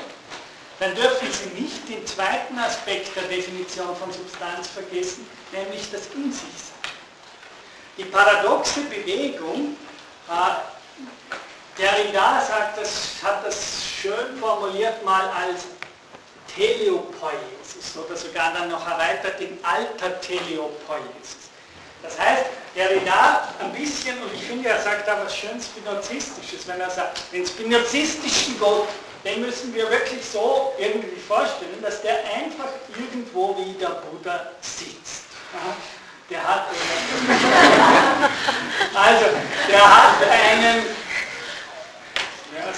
Dann dürfen Sie nicht den zweiten Aspekt der Definition von Substanz vergessen, nämlich das In sich sein. Die paradoxe Bewegung, äh, Derrida sagt, das, hat das schön formuliert mal als Teleopoiesis oder sogar dann noch erweitert in alter Teleopoiesis. Das heißt, Derrida ein bisschen, und ich finde, er sagt da was schön Spinozistisches, wenn er sagt, den spinozistischen Gott, den müssen wir wirklich so irgendwie vorstellen, dass der einfach irgendwo wie der Buddha sitzt. Der hat, also, der hat einen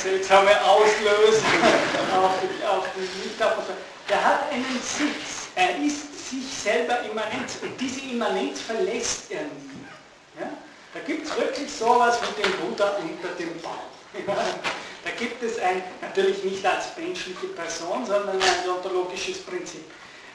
seltsame Auslösung auf die, auf die Der hat einen Sitz. Er ist sich selber immanent und diese Immanenz verlässt er nie. Ja? Da gibt es wirklich sowas wie den Buddha unter dem Baum. da gibt es ein, natürlich nicht als menschliche Person, sondern ein ontologisches Prinzip.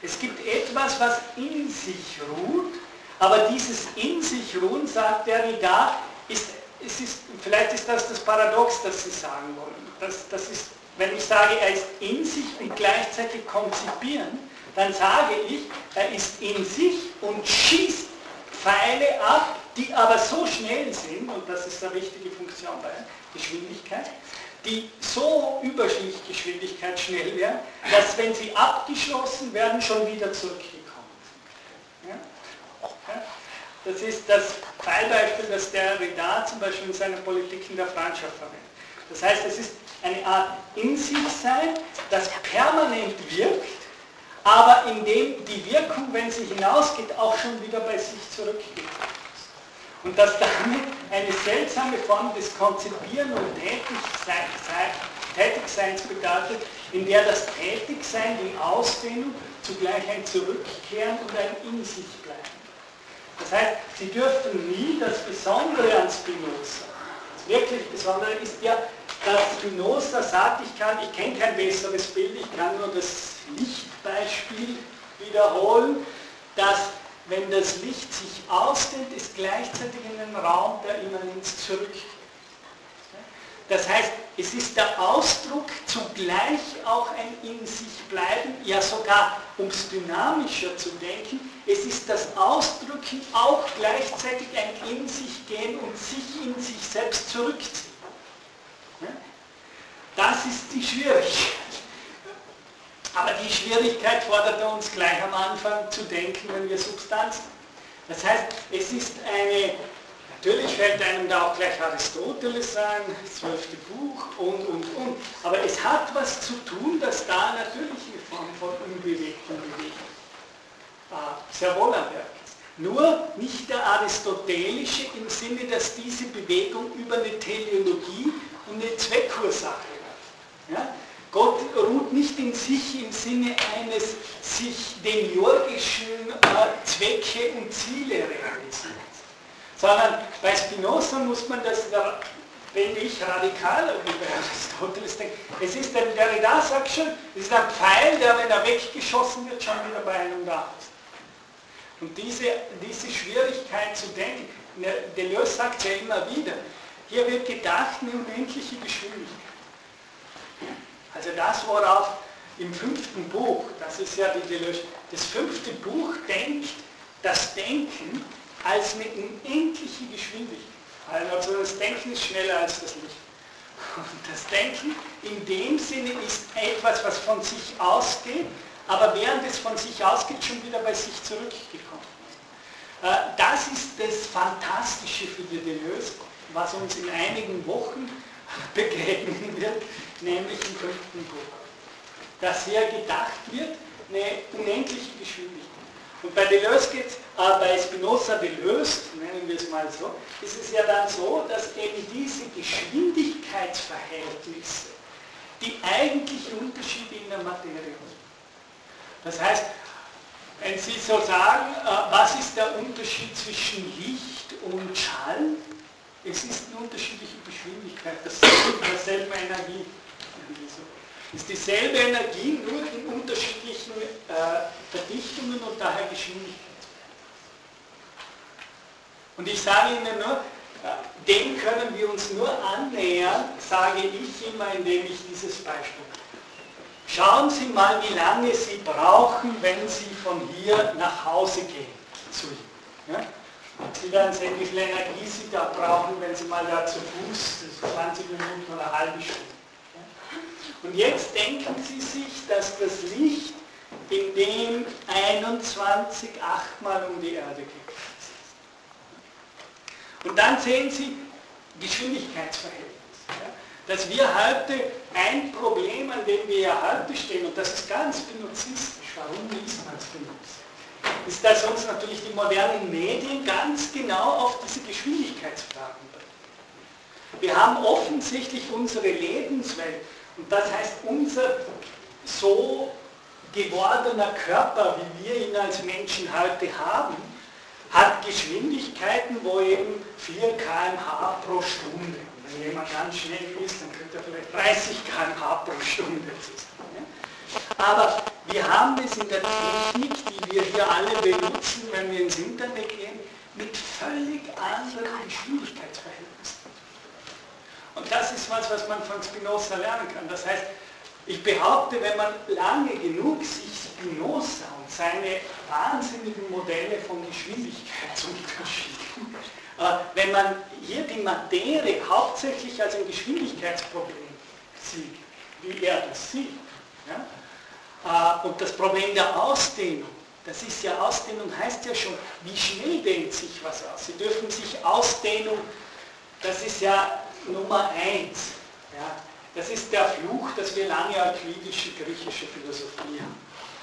Es gibt etwas, was in sich ruht, aber dieses in sich ruhen, sagt der Derrida, ist, es ist, vielleicht ist das das Paradox, das Sie sagen wollen. Das, das ist, wenn ich sage, er ist in sich und gleichzeitig konzipieren, dann sage ich, er ist in sich und schießt Pfeile ab, die aber so schnell sind, und das ist eine wichtige Funktion bei Geschwindigkeit, die so Überschlichtgeschwindigkeit schnell wären, dass wenn sie abgeschlossen werden, schon wieder zurückgekommen sind. Ja? Das ist das Fallbeispiel, das der Reda zum Beispiel in seiner Politik in der Freundschaft verwendet. Das heißt, es ist eine Art In sich sein, das permanent wirkt, aber in dem die Wirkung, wenn sie hinausgeht, auch schon wieder bei sich zurückgeht. Und dass damit eine seltsame Form des Konzipieren und Tätigseins bedeutet, in der das Tätigsein, die Ausdehnung, zugleich ein Zurückkehren und ein In sich. Das heißt, Sie dürfen nie das Besondere an Spinoza, das wirklich Besondere ist ja, dass Spinoza sagt, ich kann, ich kenne kein besseres Bild, ich kann nur das Lichtbeispiel wiederholen, dass wenn das Licht sich ausdehnt, es gleichzeitig in den Raum der Immanenz zurückgeht. Das heißt, es ist der Ausdruck zugleich auch ein in sich bleiben, ja sogar um es dynamischer zu denken, es ist das Ausdrücken auch gleichzeitig ein in sich gehen und sich in sich selbst zurückziehen. Das ist die Schwierigkeit. Aber die Schwierigkeit fordert uns gleich am Anfang zu denken, wenn wir Substanzen. Das heißt, es ist eine, natürlich fällt einem da auch gleich Aristoteles ein, zwölfte Buch und, und, und. Aber es hat was zu tun, dass da natürlich eine Form von Unbewegtem bewegt. Sehr wohl am Werk. Nur nicht der aristotelische im Sinne, dass diese Bewegung über eine Teleologie und eine Zweckursache läuft. Ja? Gott ruht nicht in sich im Sinne eines sich demiurgischen äh, Zwecke und Ziele realisieren, sondern bei Spinoza muss man das, da, wenn ich radikaler wie bei Aristoteles denke, es ist ein, der da sagt schon, es ist ein Pfeil, der, wenn er weggeschossen wird, schon wieder bei einem da ist. Und diese, diese Schwierigkeit zu denken, ne, Deleuze sagt ja immer wieder, hier wird gedacht eine unendliche Geschwindigkeit. Also das, worauf im fünften Buch, das ist ja die Deleuze, das fünfte Buch denkt das Denken als eine unendliche Geschwindigkeit. Also das Denken ist schneller als das Licht. Und das Denken in dem Sinne ist etwas, was von sich ausgeht, aber während es von sich ausgeht, schon wieder bei sich zurückgekommen. Äh, das ist das Fantastische für die Deleuze, was uns in einigen Wochen begegnen wird, nämlich im fünften Buch. Dass hier gedacht wird, eine unendliche Geschwindigkeit. Und bei Deleuze geht äh, bei Spinoza Deleuze, nennen wir es mal so, ist es ja dann so, dass eben diese Geschwindigkeitsverhältnisse die eigentlichen Unterschiede in der Materie. Das heißt, wenn Sie so sagen, äh, was ist der Unterschied zwischen Licht und Schall? Es ist eine unterschiedliche Geschwindigkeit derselben Energie. Ist dieselbe Energie, nur in unterschiedlichen äh, Verdichtungen und daher Geschwindigkeitsverhältnissen. Und ich sage Ihnen nur, dem können wir uns nur annähern, sage ich immer, indem ich dieses Beispiel Schauen Sie mal, wie lange Sie brauchen, wenn Sie von hier nach Hause gehen zu ihm. Ja? Sie werden sehen, wie viel Energie Sie da brauchen, wenn Sie mal da zu Fuß, 20 Minuten oder eine halbe Stunde. Ja? Und jetzt denken Sie sich, dass das Licht in dem 21 achtmal um die Erde geht. Und dann sehen Sie Geschwindigkeitsverhältnis. Dass wir heute ein Problem, an dem wir ja heute stehen, und das ist ganz spinozistisch, warum liest man Spinoza? Ist, dass uns natürlich die modernen Medien ganz genau auf diese Geschwindigkeitsfragen bringen. Wir haben offensichtlich unsere Lebenswelt, und das heißt unser so gewordener Körper, wie wir ihn als Menschen heute haben, hat Geschwindigkeiten, wo eben 4 km/h pro Stunde. Wenn jemand ganz schnell ist, dann könnte er vielleicht 30 km/h pro Stunde zusammen. Aber wir haben es in der Technik, die wir hier alle benutzen, wenn wir ins Internet gehen, mit völlig anderen Geschwindigkeitsverhältnissen. Und das ist was, was man von Spinoza lernen kann. Das heißt, ich behaupte, wenn man lange genug sich Spinoza und seine wahnsinnigen Modelle von Geschwindigkeitsunterschieden, wenn man hier die Materie hauptsächlich als ein Geschwindigkeitsproblem sieht, wie er das sieht, ja, äh, und das Problem der Ausdehnung, das ist ja Ausdehnung, heißt ja schon, wie schnell dehnt sich was aus. Sie dürfen sich Ausdehnung, das ist ja Nummer eins. Ja, das ist der Fluch, dass wir lange euklidische griechische Philosophie haben.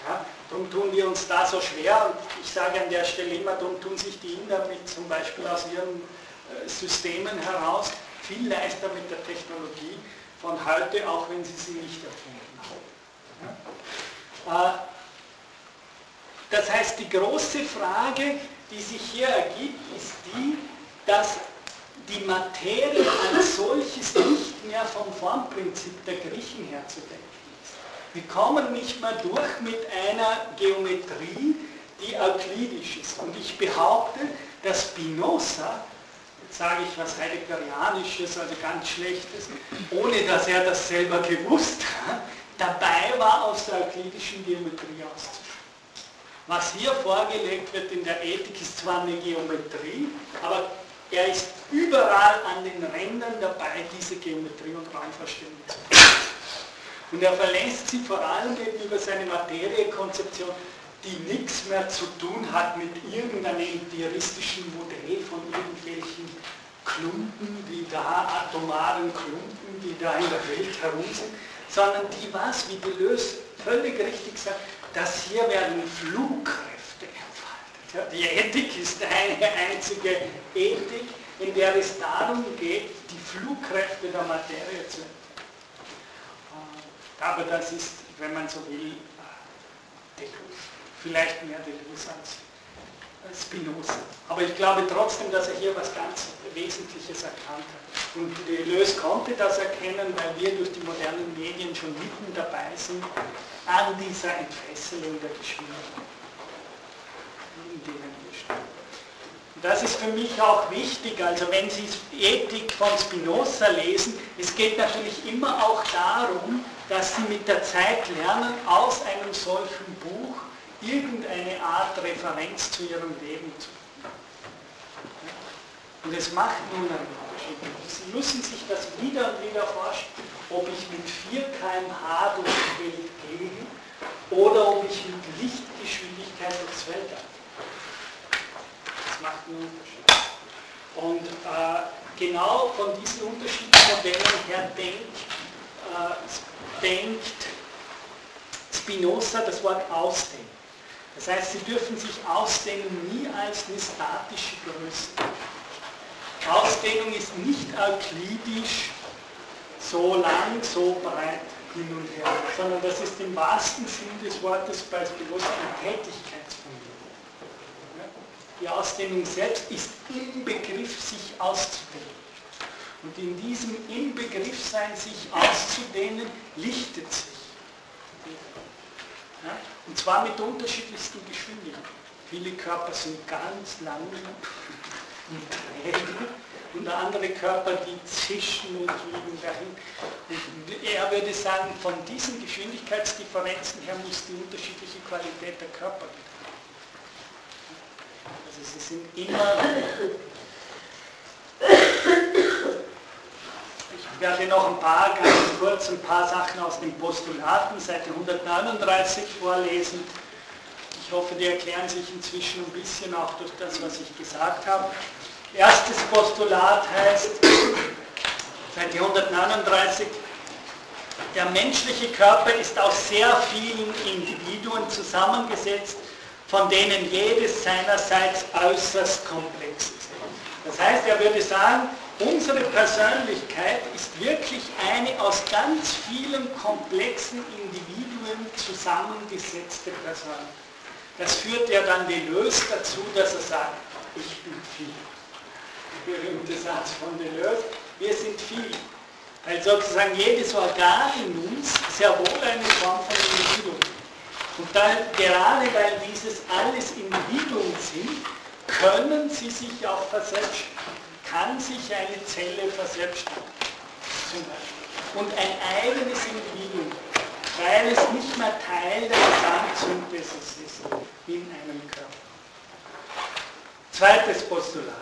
Ja, darum tun wir uns da so schwer und ich sage an der Stelle immer, darum tun sich die Inder mit zum Beispiel aus ihren äh, Systemen heraus viel leichter mit der Technologie von heute, auch wenn sie sie nicht erfunden haben. Ja. Äh, das heißt, die große Frage, die sich hier ergibt, ist die, dass die Materie als solches nicht mehr vom Formprinzip der Griechen her zu denken ist. Wir kommen nicht mehr durch mit einer Geometrie, die euklidisch ist. Und ich behaupte, dass Spinoza, jetzt sage ich was Heideggerianisches, also ganz Schlechtes, ohne dass er das selber gewusst hat, dabei war, aus der euklidischen Geometrie auszusteigen. Was hier vorgelegt wird in der Ethik ist zwar eine Geometrie, aber er ist überall an den Rändern dabei, diese Geometrie und Raumvorstellung zu. Und er verlässt sie vor allem gegenüber seiner Materiekonzeption, die nichts mehr zu tun hat mit irgendeinem empiristischen Modell von irgendwelchen Klumpen, die da, atomaren Klumpen, die da in der Welt herum sind, sondern die was, wie Deleuze völlig richtig sagt, dass hier werden Flugkräfte die Ethik ist eine einzige Ethik, in der es darum geht, die Flugkräfte der Materie zu entdecken. Aber das ist, wenn man so will, Deleuze. Vielleicht mehr Deleuze als Spinoza. Aber ich glaube trotzdem, dass er hier was ganz Wesentliches erkannt hat. Und Deleuze konnte das erkennen, weil wir durch die modernen Medien schon mitten dabei sind an dieser Entfesselung der Geschwindigkeit denen wir stehen. Das ist für mich auch wichtig, also wenn Sie Ethik von Spinoza lesen, es geht natürlich immer auch darum, dass Sie mit der Zeit lernen, aus einem solchen Buch irgendeine Art Referenz zu Ihrem Leben zu finden. Und es macht nun einen Unterschied. Sie müssen sich das wieder und wieder vorstellen, ob ich mit 4 km/h durch die Welt gehe oder ob ich mit Lichtgeschwindigkeit durchs Weltall macht einen Unterschied. Und äh, genau von diesen Unterschiedsmodellen her denkt, äh, denkt Spinoza das Wort ausdehnen. Das heißt, Sie dürfen sich ausdehnen nie als eine statische Größe. Ausdehnung ist nicht euklidisch so lang, so breit hin und her, sondern das ist im wahrsten Sinn des Wortes bei Spinoza ein Tätigkeitsfundament. Die Ausdehnung selbst ist im Begriff, sich auszudehnen. Und in diesem Inbegriffsein, sich auszudehnen, lichtet sich Und zwar mit unterschiedlichsten Geschwindigkeiten. Viele Körper sind ganz langsam und träge und andere Körper, die zischen und fliegen dahin. Und er würde sagen, von diesen Geschwindigkeitsdifferenzen her muss die unterschiedliche Qualität der Körper betrachten. Also sie sind immer ich werde noch ein paar, ganz kurz, ein paar Sachen aus den Postulaten, Seite 139 vorlesen. Ich hoffe, die erklären sich inzwischen ein bisschen auch durch das, was ich gesagt habe. Erstes Postulat heißt, Seite 139, der menschliche Körper ist aus sehr vielen Individuen zusammengesetzt, von denen jedes seinerseits äußerst komplex ist. Das heißt, er würde sagen, unsere Persönlichkeit ist wirklich eine aus ganz vielen komplexen Individuen zusammengesetzte Person. Das führt ja dann Deleuze dazu, dass er sagt, ich bin viel. Der berühmte Satz von Deleuze, wir sind viel. Weil sozusagen jedes Organ in uns sehr wohl eine Form von Individuum. Und dann, gerade weil dieses alles Individuen sind, können sie sich auch verselbstständigen. Kann sich eine Zelle verselbstständigen. Und ein eigenes Individuum, weil es nicht mehr Teil der Gesamtsynthesis ist in einem Körper. Zweites Postulat.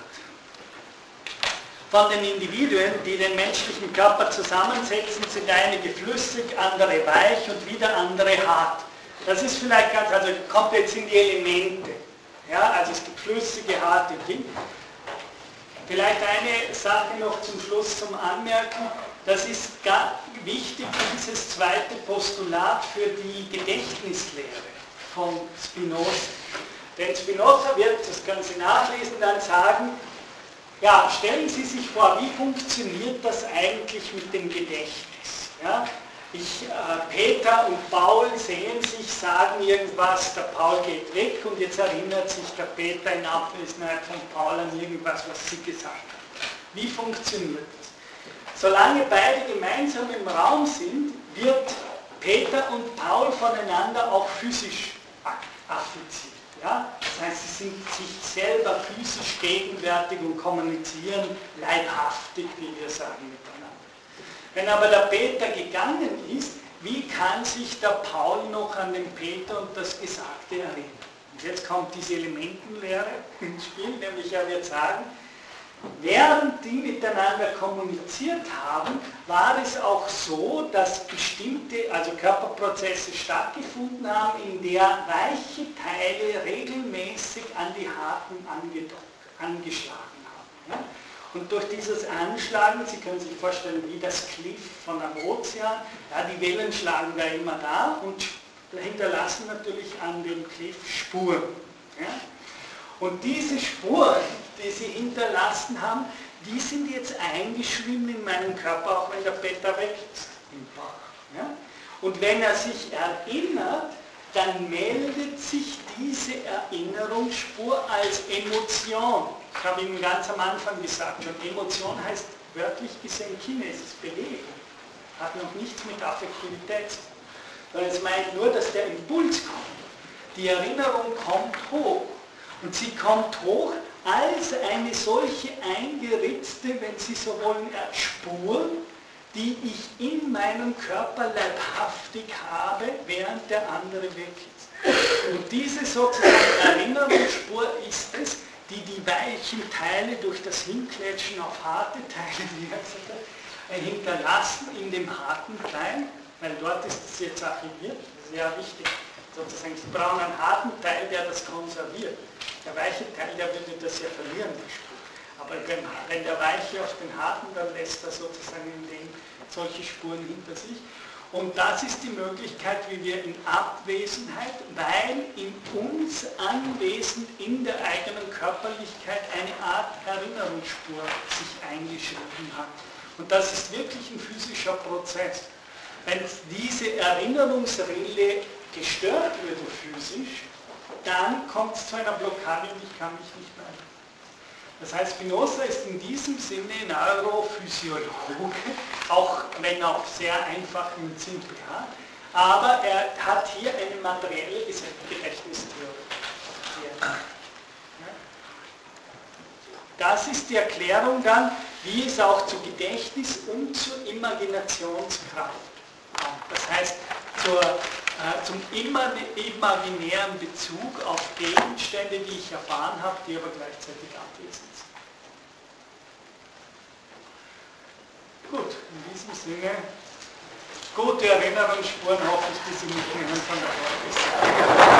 Von den Individuen, die den menschlichen Körper zusammensetzen, sind einige flüssig, andere weich und wieder andere hart. Das ist vielleicht ganz, also kommt jetzt in die Elemente. Ja, also es gibt flüssige, harte Dinge. Vielleicht eine Sache noch zum Schluss zum Anmerken. Das ist wichtig, dieses zweite Postulat für die Gedächtnislehre von Spinoza. Denn Spinoza wird, das können Sie nachlesen, dann sagen, ja, stellen Sie sich vor, wie funktioniert das eigentlich mit dem Gedächtnis? Ja, ich, äh, Peter und Paul sehen sich, sagen irgendwas, der Paul geht weg und jetzt erinnert sich der Peter in Abwesenheit von Paul an irgendwas, was sie gesagt hat. Wie funktioniert das? Solange beide gemeinsam im Raum sind, wird Peter und Paul voneinander auch physisch affiziert. Ja? Das heißt, sie sind sich selber physisch gegenwärtig und kommunizieren leibhaftig, wie wir sagen. Wenn aber der Peter gegangen ist, wie kann sich der Paul noch an den Peter und das Gesagte erinnern? Und jetzt kommt diese Elementenlehre ins Spiel, nämlich er wird sagen, während die miteinander kommuniziert haben, war es auch so, dass bestimmte, also Körperprozesse stattgefunden haben, in der weiche Teile regelmäßig an die harten angeschlagen haben. Und durch dieses Anschlagen, Sie können sich vorstellen, wie das Cliff von einem Ozean, ja, die Wellen schlagen da immer da und hinterlassen natürlich an dem Cliff Spuren. Ja. Und diese Spuren, die sie hinterlassen haben, die sind jetzt eingeschrieben in meinem Körper, auch wenn der Peter weg ist im Bauch. Ja. Und wenn er sich erinnert, dann meldet sich diese Erinnerungsspur als Emotion. Ich habe Ihnen ganz am Anfang gesagt, schon Emotion heißt wörtlich gesehen Kinesis, Bewegung. Hat noch nichts mit Affektivität zu tun. Sondern es meint nur, dass der Impuls kommt. Die Erinnerung kommt hoch. Und sie kommt hoch als eine solche eingeritzte, wenn Sie so wollen, Spur, die ich in meinem Körper leibhaftig habe, während der andere weg ist. Und diese sozusagen Erinnerungsspur ist es, die die weichen Teile durch das Hinklätschen auf harte Teile hinterlassen in dem harten Klein, weil dort ist es jetzt archiviert, das ist ja wichtig. Sozusagen, Sie brauchen einen harten Teil, der das konserviert. Der weiche Teil, der würde das ja verlieren, die Spur. Aber wenn, wenn der Weiche auf den Harten, dann lässt er sozusagen in dem solche Spuren hinter sich. Und das ist die Möglichkeit, wie wir in Abwesenheit, weil in uns anwesend in der eigenen Körperlichkeit eine Art Erinnerungsspur sich eingeschrieben hat. Und das ist wirklich ein physischer Prozess. Wenn diese Erinnerungsrille gestört würde physisch, dann kommt es zu einer Blockade und ich kann mich nicht. Das heißt, Spinoza ist in diesem Sinne Neurophysiologe, auch wenn auf sehr einfachen simplen Art, aber er hat hier eine materielle Gedächtnistheorie. Das ist die Erklärung dann, wie es auch zu Gedächtnis und zur Imaginationskraft kommt. Das heißt, zur, äh, zum imaginären Bezug auf Gegenstände, die ich erfahren habe, die aber gleichzeitig abwesend sind. Gut, in diesem Sinne, gute Erinnerungsspuren hoffe ich, die Sie mitnehmen von der Folge.